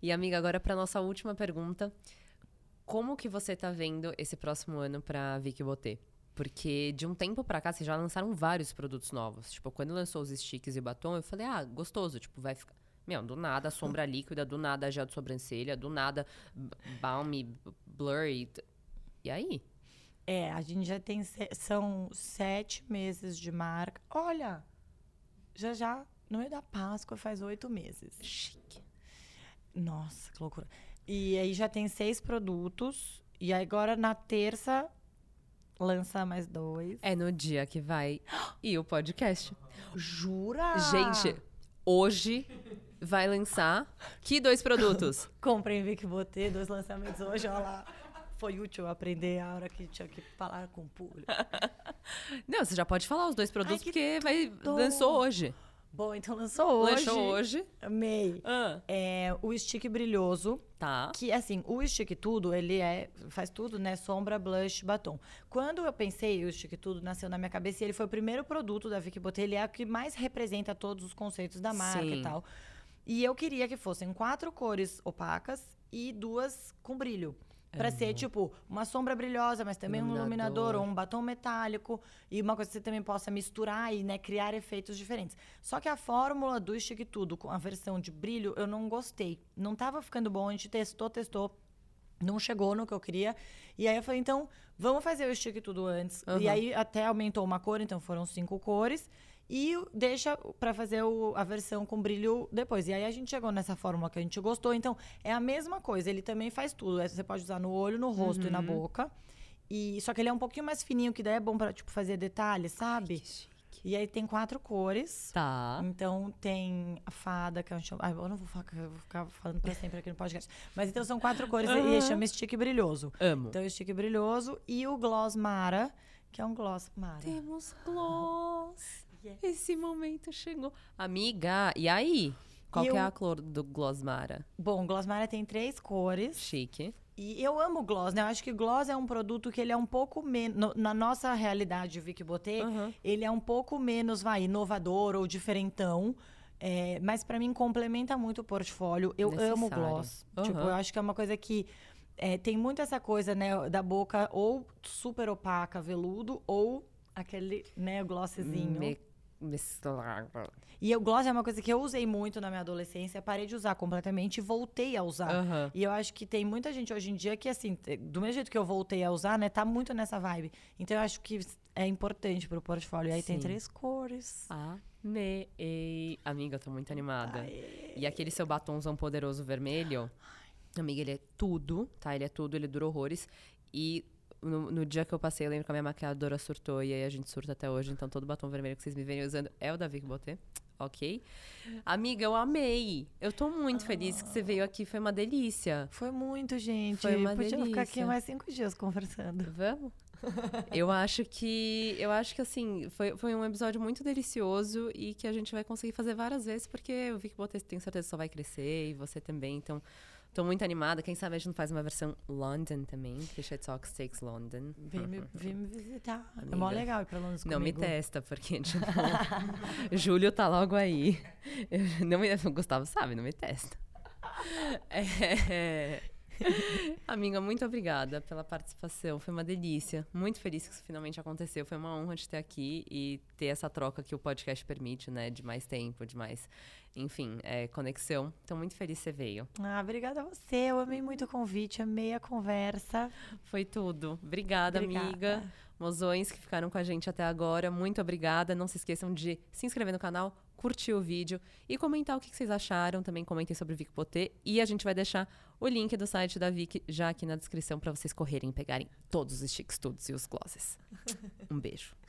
E, amiga, agora pra nossa última pergunta. Como que você tá vendo esse próximo ano pra Vicky Botê? Porque de um tempo pra cá, vocês já lançaram vários produtos novos. Tipo, quando lançou os sticks e batom, eu falei, ah, gostoso. Tipo, vai ficar. Meu, do nada sombra líquida, do nada gel de sobrancelha, do nada b- balm, b- blurry. E aí? É, a gente já tem. São sete meses de marca. Olha! Já já, no meio da Páscoa, faz oito meses. Chique. Nossa, que loucura. E aí já tem seis produtos. E agora na terça lança mais dois. É no dia que vai e o podcast. Jura? Gente, hoje vai lançar que dois produtos? Comprei em Vic Botê, dois lançamentos hoje, olha lá. Foi útil aprender a hora que tinha que falar com o público. Não, você já pode falar os dois produtos que porque vai lançou hoje. Bom, então lançou hoje. Lançou hoje. Amei. Ah, É o stick brilhoso, tá. que assim, o stick tudo, ele é faz tudo, né? Sombra, blush, batom. Quando eu pensei, o stick tudo nasceu na minha cabeça e ele foi o primeiro produto da Vicky Botê, ele é o que mais representa todos os conceitos da marca Sim. e tal. E eu queria que fossem quatro cores opacas e duas com brilho. Pra ser, tipo, uma sombra brilhosa, mas também um Iluminador. iluminador ou um batom metálico. E uma coisa que você também possa misturar e né, criar efeitos diferentes. Só que a fórmula do Stick Tudo, com a versão de brilho, eu não gostei. Não tava ficando bom, a gente testou, testou. Não chegou no que eu queria. E aí eu falei, então, vamos fazer o Stick Tudo antes. Aham. E aí até aumentou uma cor, então foram cinco cores. E deixa pra fazer o- a versão com brilho depois. E aí a gente chegou nessa fórmula que a gente gostou. Então, é a mesma coisa. Ele também faz tudo. É, Você pode usar no olho, no rosto Uhum. e na boca. E, só que ele é um pouquinho mais fininho, que daí é bom pra, tipo, fazer detalhes, sabe? Que chique. E aí tem quatro cores. Tá. Então tem a fada, que é um chama... Ai, eu não vou, eu vou ficar falando pra sempre aqui no podcast. Mas então são quatro cores e Aham. chama Stick Brilhoso. Amo. Então, o Stick Brilhoso e o Gloss Mara, que é um gloss Mara. Temos gloss. Yes. Esse momento chegou. Amiga, e aí? Qual E que é a cor do gloss Mara? Bom, o Gloss Mara tem três cores. Chique. E eu amo gloss, né? Eu acho que gloss é um produto que ele é um pouco menos... Na nossa realidade, Vicky Botê, Aham. ele é um pouco menos, vai, inovador ou diferentão. É, mas pra mim complementa muito o portfólio. Eu amo Necessário. gloss. Tipo, Aham. eu acho que é uma coisa que é, tem muito essa coisa, né, da boca ou super opaca, veludo, ou aquele, né, glossezinho. Me... mesclado. E o gloss é uma coisa que eu usei muito na minha adolescência, parei de usar completamente e voltei a usar. Aham. E eu acho que tem muita gente hoje em dia que, assim, do mesmo jeito que eu voltei a usar, né, tá muito nessa vibe. Então eu acho que é importante pro portfólio. E aí tem Sim. três cores. Amei. Amiga, eu tô muito animada. E aquele seu batomzão poderoso vermelho, amiga, ele é tudo, tá? Ele é tudo, ele dura horrores. E no, no dia que eu passei, eu lembro que a minha maquiadora surtou, e aí a gente surta até hoje. Então todo batom vermelho que vocês me verem usando é o da Vic Botê. Ok? Amiga, eu amei. Eu tô muito feliz que você veio aqui, foi uma delícia. Foi muito, gente. Foi uma Podíamos ficar aqui delícia. mais cinco dias conversando. Vamos? eu acho que. Eu acho que assim, foi, foi um episódio muito delicioso e que a gente vai conseguir fazer várias vezes, porque o Vic Botez tenho certeza só vai crescer e você também. Então, tô muito animada. Quem sabe a gente não faz uma versão London também. Cliché Talks Takes London. Vem me, vem me visitar. É Amiga. mó legal ir pra Londres Não me testa, porque, tipo, Júlio tá logo aí. Eu- não me, o Gustavo sabe, não me testa. É, Amiga, muito obrigada pela participação. Foi uma delícia. Muito feliz que isso finalmente aconteceu. Foi uma honra te ter aqui e ter essa troca que o podcast permite, né? De mais tempo, de mais, enfim, é, conexão. Então, muito feliz que você veio. Ah, obrigada a você. Eu amei muito o convite, amei a conversa. Foi tudo. Obrigada, Obrigada. amiga. Mozões que ficaram com a gente até agora, muito obrigada. Não se esqueçam de se inscrever no canal, curtir o vídeo e comentar o que vocês acharam. Também comentem sobre o Vic Potê. E a gente vai deixar o link do site da Vic já aqui na descrição para vocês correrem e pegarem todos os sticks, todos e os glosses. Um beijo.